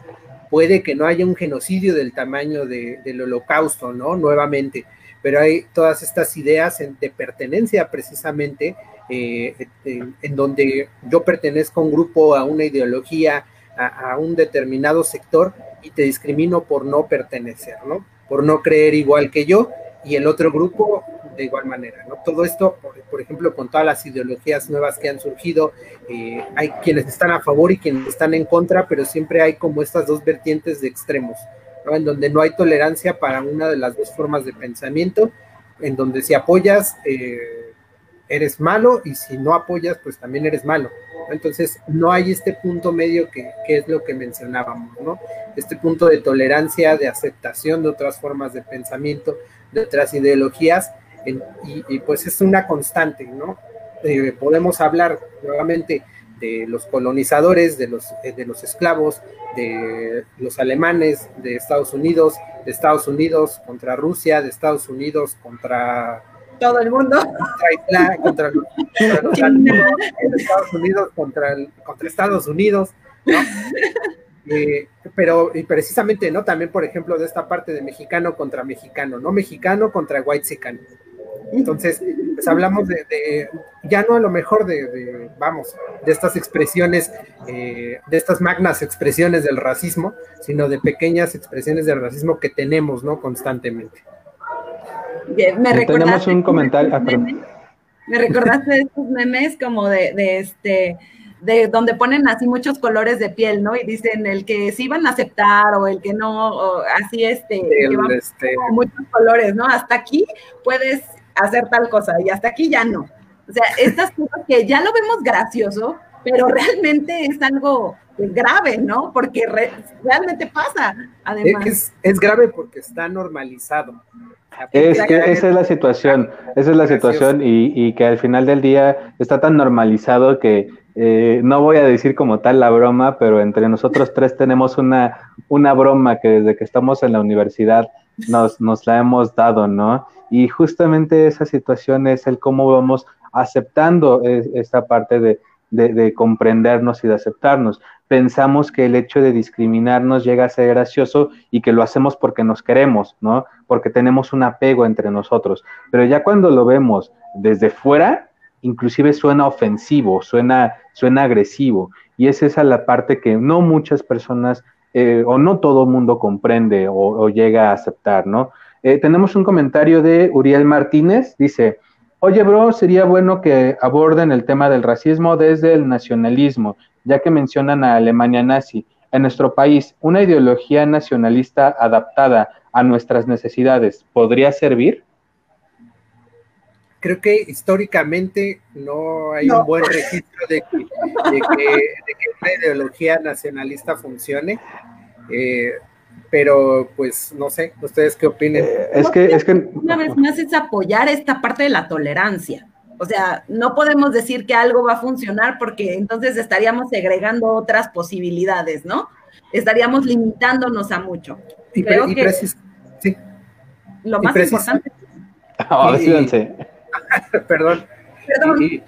puede que no haya un genocidio del tamaño del holocausto, ¿no? Nuevamente pero hay todas estas ideas de pertenencia precisamente, eh, en, donde yo pertenezco a un grupo, a una ideología, a, un determinado sector y te discrimino por no pertenecer, ¿no? Por no creer igual que yo y el otro grupo de igual manera, ¿no? Todo esto, por, ejemplo, con todas las ideologías nuevas que han surgido, eh, hay quienes están a favor y quienes están en contra, pero siempre hay como estas dos vertientes de extremos en donde no hay tolerancia para una de las dos formas de pensamiento, en donde si apoyas eh, eres malo y si no apoyas pues también eres malo. Entonces no hay este punto medio que, es lo que mencionábamos, ¿no? Este punto de tolerancia, de aceptación de otras formas de pensamiento, de otras ideologías, y, pues es una constante, ¿no? Eh, podemos hablar nuevamente de los colonizadores, de los, eh, de los esclavos, de los alemanes, de Estados Unidos, de Estados Unidos contra Rusia, de Estados Unidos contra todo el mundo. Contra, los, (laughs) Estados Unidos contra, contra Estados Unidos, (laughs) eh, pero y precisamente, ¿no? También, por ejemplo, de esta parte de mexicano contra mexicano, ¿no? Mexicano contra white. Entonces, pues hablamos de, ya no a lo mejor de, vamos, de estas expresiones, eh, de estas magnas expresiones del racismo, sino de pequeñas expresiones del racismo que tenemos, ¿no? Constantemente. Me Tenemos un comentario. Ah, me recordaste de estos memes como de, este de donde ponen así muchos colores de piel, ¿no? Y dicen el que sí van a aceptar o el que no, o así este, este... muchos colores, ¿no? Hasta aquí puedes hacer tal cosa y hasta aquí ya no. O sea, estas cosas que ya lo vemos gracioso, pero realmente es algo grave, ¿no? Porque realmente pasa, además. Es, grave porque está normalizado. Es que esa es la situación, esa es la situación y, que al final del día está tan normalizado que eh, no voy a decir como tal la broma, pero entre nosotros tres tenemos una, una broma que desde que estamos en la universidad nos, nos la hemos dado, ¿no? Y justamente esa situación es el cómo vamos aceptando esta parte de, de, comprendernos y de aceptarnos. Pensamos que el hecho de discriminarnos llega a ser gracioso y que lo hacemos porque nos queremos, ¿no? Porque tenemos un apego entre nosotros. Pero ya cuando lo vemos desde fuera, inclusive suena ofensivo, suena, suena agresivo. Y es esa la parte que no muchas personas eh, o no todo mundo comprende o, llega a aceptar, ¿no? Eh, tenemos un comentario de Uriel Martínez, dice, oye, bro, sería bueno que aborden el tema del racismo desde el nacionalismo, ya que mencionan a Alemania nazi. En nuestro país, una ideología nacionalista adaptada a nuestras necesidades, ¿podría servir? creo que históricamente no hay un buen registro de que, una ideología nacionalista funcione. Eh, pero pues no sé, ustedes qué opinen. Eh, es que, es que una vez más es apoyar esta parte de la tolerancia. O sea, no podemos decir que algo va a funcionar porque entonces estaríamos segregando otras posibilidades, ¿no? estaríamos limitándonos a mucho. Y, Creo que sí. Lo más importante. (laughs) Oh, (laughs) perdón. Perdón.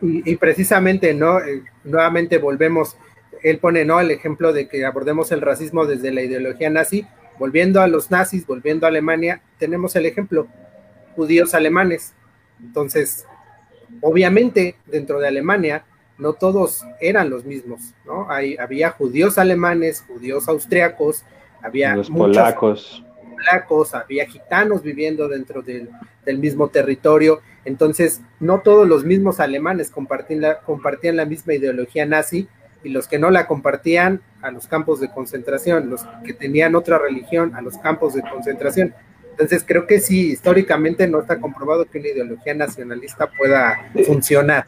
Y, precisamente, ¿no? Eh, nuevamente volvemos, él pone, ¿no? El ejemplo de que abordemos el racismo desde la ideología nazi, volviendo a los nazis, volviendo a Alemania, tenemos el ejemplo, judíos alemanes. Entonces, obviamente, dentro de Alemania, no todos eran los mismos, ¿no? Hay, había judíos alemanes, judíos austriacos, había los polacos. polacos, había gitanos viviendo dentro del, del mismo territorio. Entonces, no todos los mismos alemanes compartían la, compartían la misma ideología nazi y los que no la compartían a los campos de concentración, los que tenían otra religión a los campos de concentración. Entonces, creo que sí, históricamente no está comprobado que una ideología nacionalista pueda funcionar.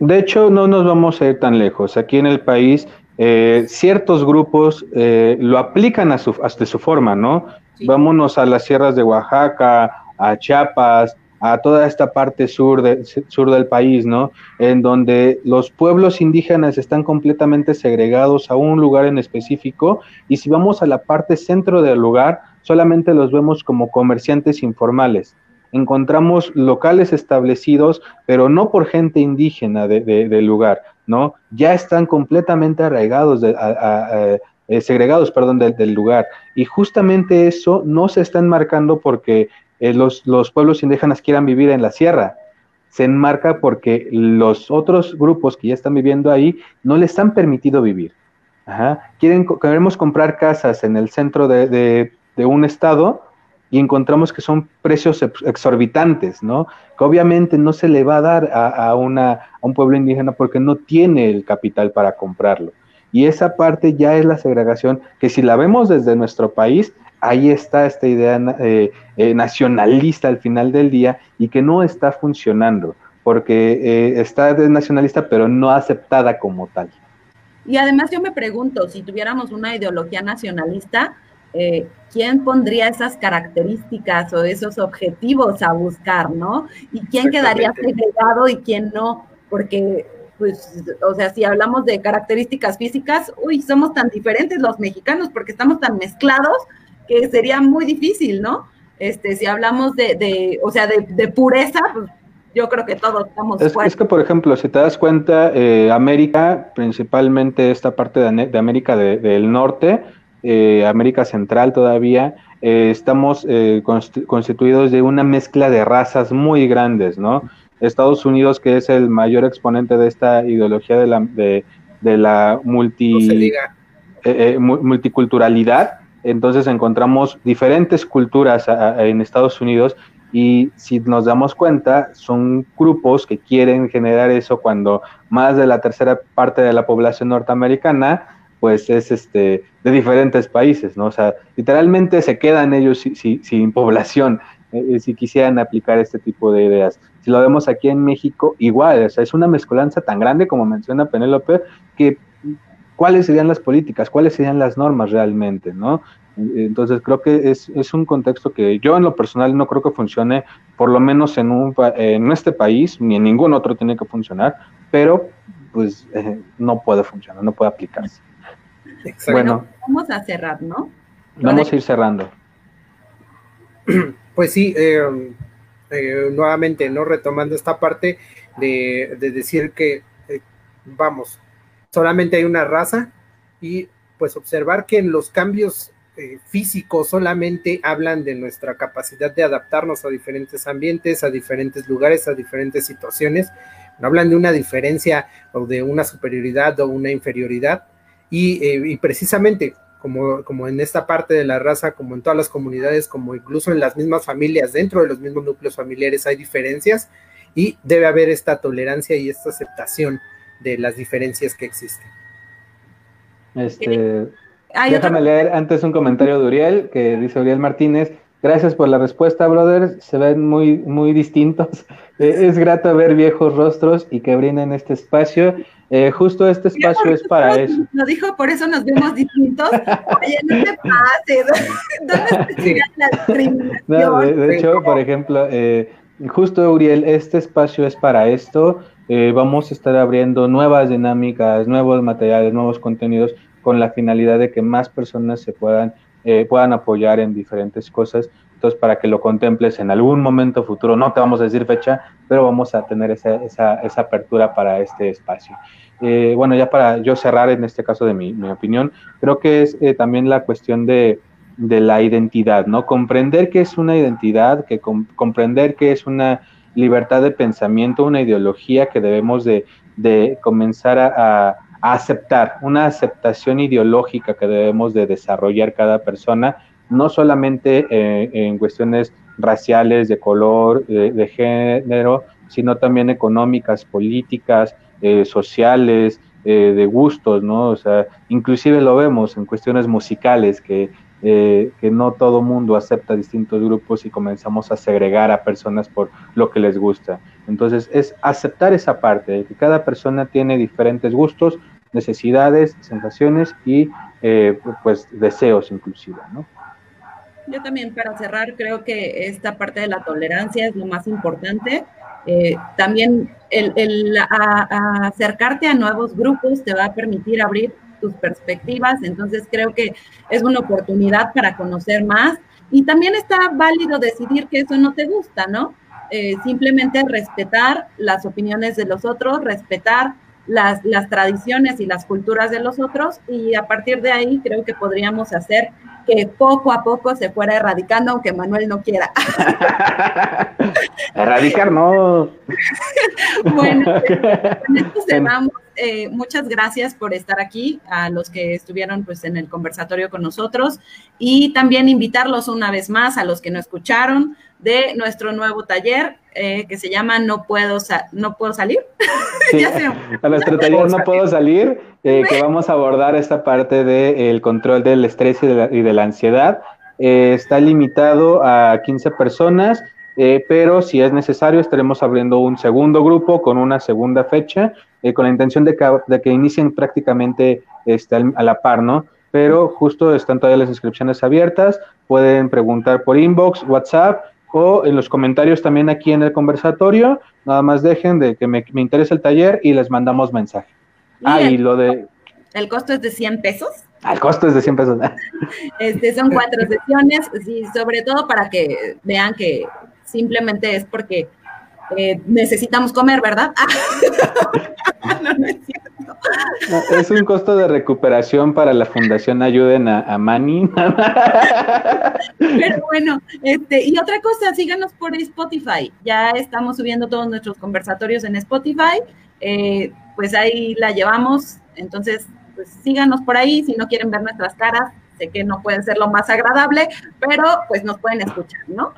De hecho, no nos vamos a ir tan lejos. Aquí en el país, eh, ciertos grupos eh, lo aplican a su, hasta su forma, ¿no? Vámonos a las sierras de Oaxaca, a Chiapas, a toda esta parte sur, de, sur del país, ¿no? En donde los pueblos indígenas están completamente segregados a un lugar en específico y si vamos a la parte centro del lugar, solamente los vemos como comerciantes informales. Encontramos locales establecidos, pero no por gente indígena del lugar, ¿no? Ya están completamente arraigados, eh, segregados, perdón, del lugar. Y justamente eso no se está enmarcando porque eh, los, pueblos indígenas quieran vivir en la sierra. Se enmarca porque los otros grupos que ya están viviendo ahí no les han permitido vivir. Quieren, queremos comprar casas en el centro de, un estado y encontramos que son precios exorbitantes, ¿no? Que obviamente no se le va a dar a, una, a un pueblo indígena porque no tiene el capital para comprarlo. Y esa parte ya es la segregación que si la vemos desde nuestro país, ahí está esta idea eh, eh, nacionalista al final del día y que no está funcionando, porque eh, está nacionalista pero no aceptada como tal. Y además yo me pregunto, si tuviéramos una ideología nacionalista, ¿quién pondría esas características o esos objetivos a buscar, no? ¿Y quién quedaría segregado y quién no? Porque pues, o sea, si hablamos de características físicas, uy, somos tan diferentes los mexicanos porque estamos tan mezclados que sería muy difícil, ¿no? Este, si hablamos de, de o sea, de, pureza, pues yo creo que todos estamos es, es que, por ejemplo, si te das cuenta, eh, América, principalmente esta parte de, América del Norte, eh, América Central todavía, eh, estamos constituidos de una mezcla de razas muy grandes, ¿no? Estados Unidos, que es el mayor exponente de esta ideología de la, de, la multi, multiculturalidad, entonces encontramos diferentes culturas en Estados Unidos y si nos damos cuenta, son grupos que quieren generar eso cuando más de la tercera parte de la población norteamericana pues es este de diferentes países, ¿no? O sea, literalmente se quedan ellos sin población eh, eh, si quisieran aplicar este tipo de ideas. Si lo vemos aquí en México, igual, o sea, es una mezcolanza tan grande como menciona Penélope, que cuáles serían las políticas, cuáles serían las normas realmente, ¿no? Entonces creo que es, un contexto que yo en lo personal no creo que funcione, por lo menos en, un, en este país, ni en ningún otro tiene que funcionar, pero pues eh, no puede funcionar, no puede aplicarse. Bueno, vamos a cerrar, ¿no? Vamos a ir cerrando. Pues sí, eh, eh, nuevamente, ¿no? Retomando esta parte de, de decir que, vamos, solamente hay una raza y pues observar que en los cambios eh, físicos solamente hablan de nuestra capacidad de adaptarnos a diferentes ambientes, a diferentes lugares, a diferentes situaciones, no hablan de una diferencia o de una superioridad o una inferioridad. Y, eh, precisamente como, como en esta parte de la raza, como en todas las comunidades, como incluso en las mismas familias, dentro de los mismos núcleos familiares hay diferencias y debe haber esta tolerancia y esta aceptación de las diferencias que existen. Este, déjame leer antes un comentario de Uriel, que dice Uriel Martínez, gracias por la respuesta, brother, se ven muy, muy distintos. (laughs) Eh, es grato ver viejos rostros y que brindan este espacio. Eh, justo este espacio es para eso. Lo dijo, por eso nos vemos distintos. Oye, no te pases. (laughs) ¿Dónde la discriminación? No, de, hecho, por ejemplo, eh, Justo, Uriel, este espacio es para esto. Eh, vamos a estar abriendo nuevas dinámicas, nuevos materiales, nuevos contenidos con la finalidad de que más personas se puedan, eh, puedan apoyar en diferentes cosas. Entonces, para que lo contemples en algún momento futuro, no te vamos a decir fecha, pero vamos a tener esa, esa, apertura para este espacio. Eh, bueno, ya para yo cerrar en este caso de mi, mi opinión, creo que es también la cuestión de, de la identidad, ¿no? Comprender qué es una identidad, que comprender qué es una libertad de pensamiento, una ideología que debemos de, comenzar a, aceptar, una aceptación ideológica que debemos de desarrollar cada persona, no solamente eh, en cuestiones raciales, de color, de, género, sino también económicas, políticas, eh, sociales, eh, de gustos, ¿no? O sea, inclusive lo vemos en cuestiones musicales, que eh, que no todo mundo acepta distintos grupos y comenzamos a segregar a personas por lo que les gusta. Entonces es aceptar esa parte, de que cada persona tiene diferentes gustos, necesidades, sensaciones y eh, pues deseos inclusive, ¿no? Yo también para cerrar creo que esta parte de la tolerancia es lo más importante. Eh, también el, acercarte a nuevos grupos te va a permitir abrir tus perspectivas, entonces creo que es una oportunidad para conocer más y también está válido decidir que eso no te gusta, ¿no? Eh, simplemente respetar las opiniones de los otros, respetar las, las tradiciones y las culturas de los otros y a partir de ahí creo que podríamos hacer que poco a poco se fuera erradicando, aunque Manuel no quiera. (laughs) Erradicar no. (laughs) bueno, (laughs) con esto cerramos eh, muchas gracias por estar aquí, a los que estuvieron pues, en el conversatorio con nosotros y también invitarlos una vez más a los que no escucharon de nuestro nuevo taller eh, que se llama No puedo, no puedo salir. a nuestro taller No puedo salir, eh, que vamos a abordar esta parte del control del estrés y de la, ansiedad. está limitado a 15 personas. pero si es necesario estaremos abriendo un segundo grupo con una segunda fecha eh, con la intención de que, inicien prácticamente este, a la par, ¿no? Pero justo están todas las inscripciones abiertas, pueden preguntar por inbox, WhatsApp o en los comentarios también aquí en el conversatorio, nada más dejen de que me, me interesa el taller y les mandamos mensaje. Ah, y lo de... ¿El costo es de 100 pesos? Ah, el costo es de 100 pesos. (laughs) Este, son cuatro sesiones, y sobre todo para que vean que simplemente es porque eh, necesitamos comer, ¿verdad? (laughs) no, es cierto. es un costo de recuperación para la Fundación Ayuden a, a Mani. Pero bueno, este, y otra cosa, síganos por Spotify. Ya estamos subiendo todos nuestros conversatorios en Spotify. Eh, pues ahí la llevamos. Entonces, pues síganos por ahí. Si no quieren ver nuestras caras, sé que no pueden ser lo más agradable, pero pues nos pueden escuchar, ¿no?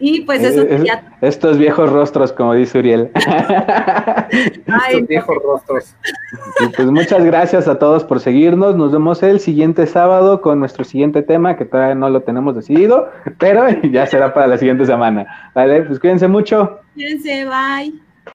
Y pues eso eh, ya... Estos viejos rostros, como dice Uriel. (laughs) Estos viejos rostros. pues muchas gracias a todos por seguirnos. Nos vemos el siguiente sábado con nuestro siguiente tema, que todavía no lo tenemos decidido, pero (laughs) ya será para la siguiente semana. Vale, pues cuídense mucho. Cuídense, bye.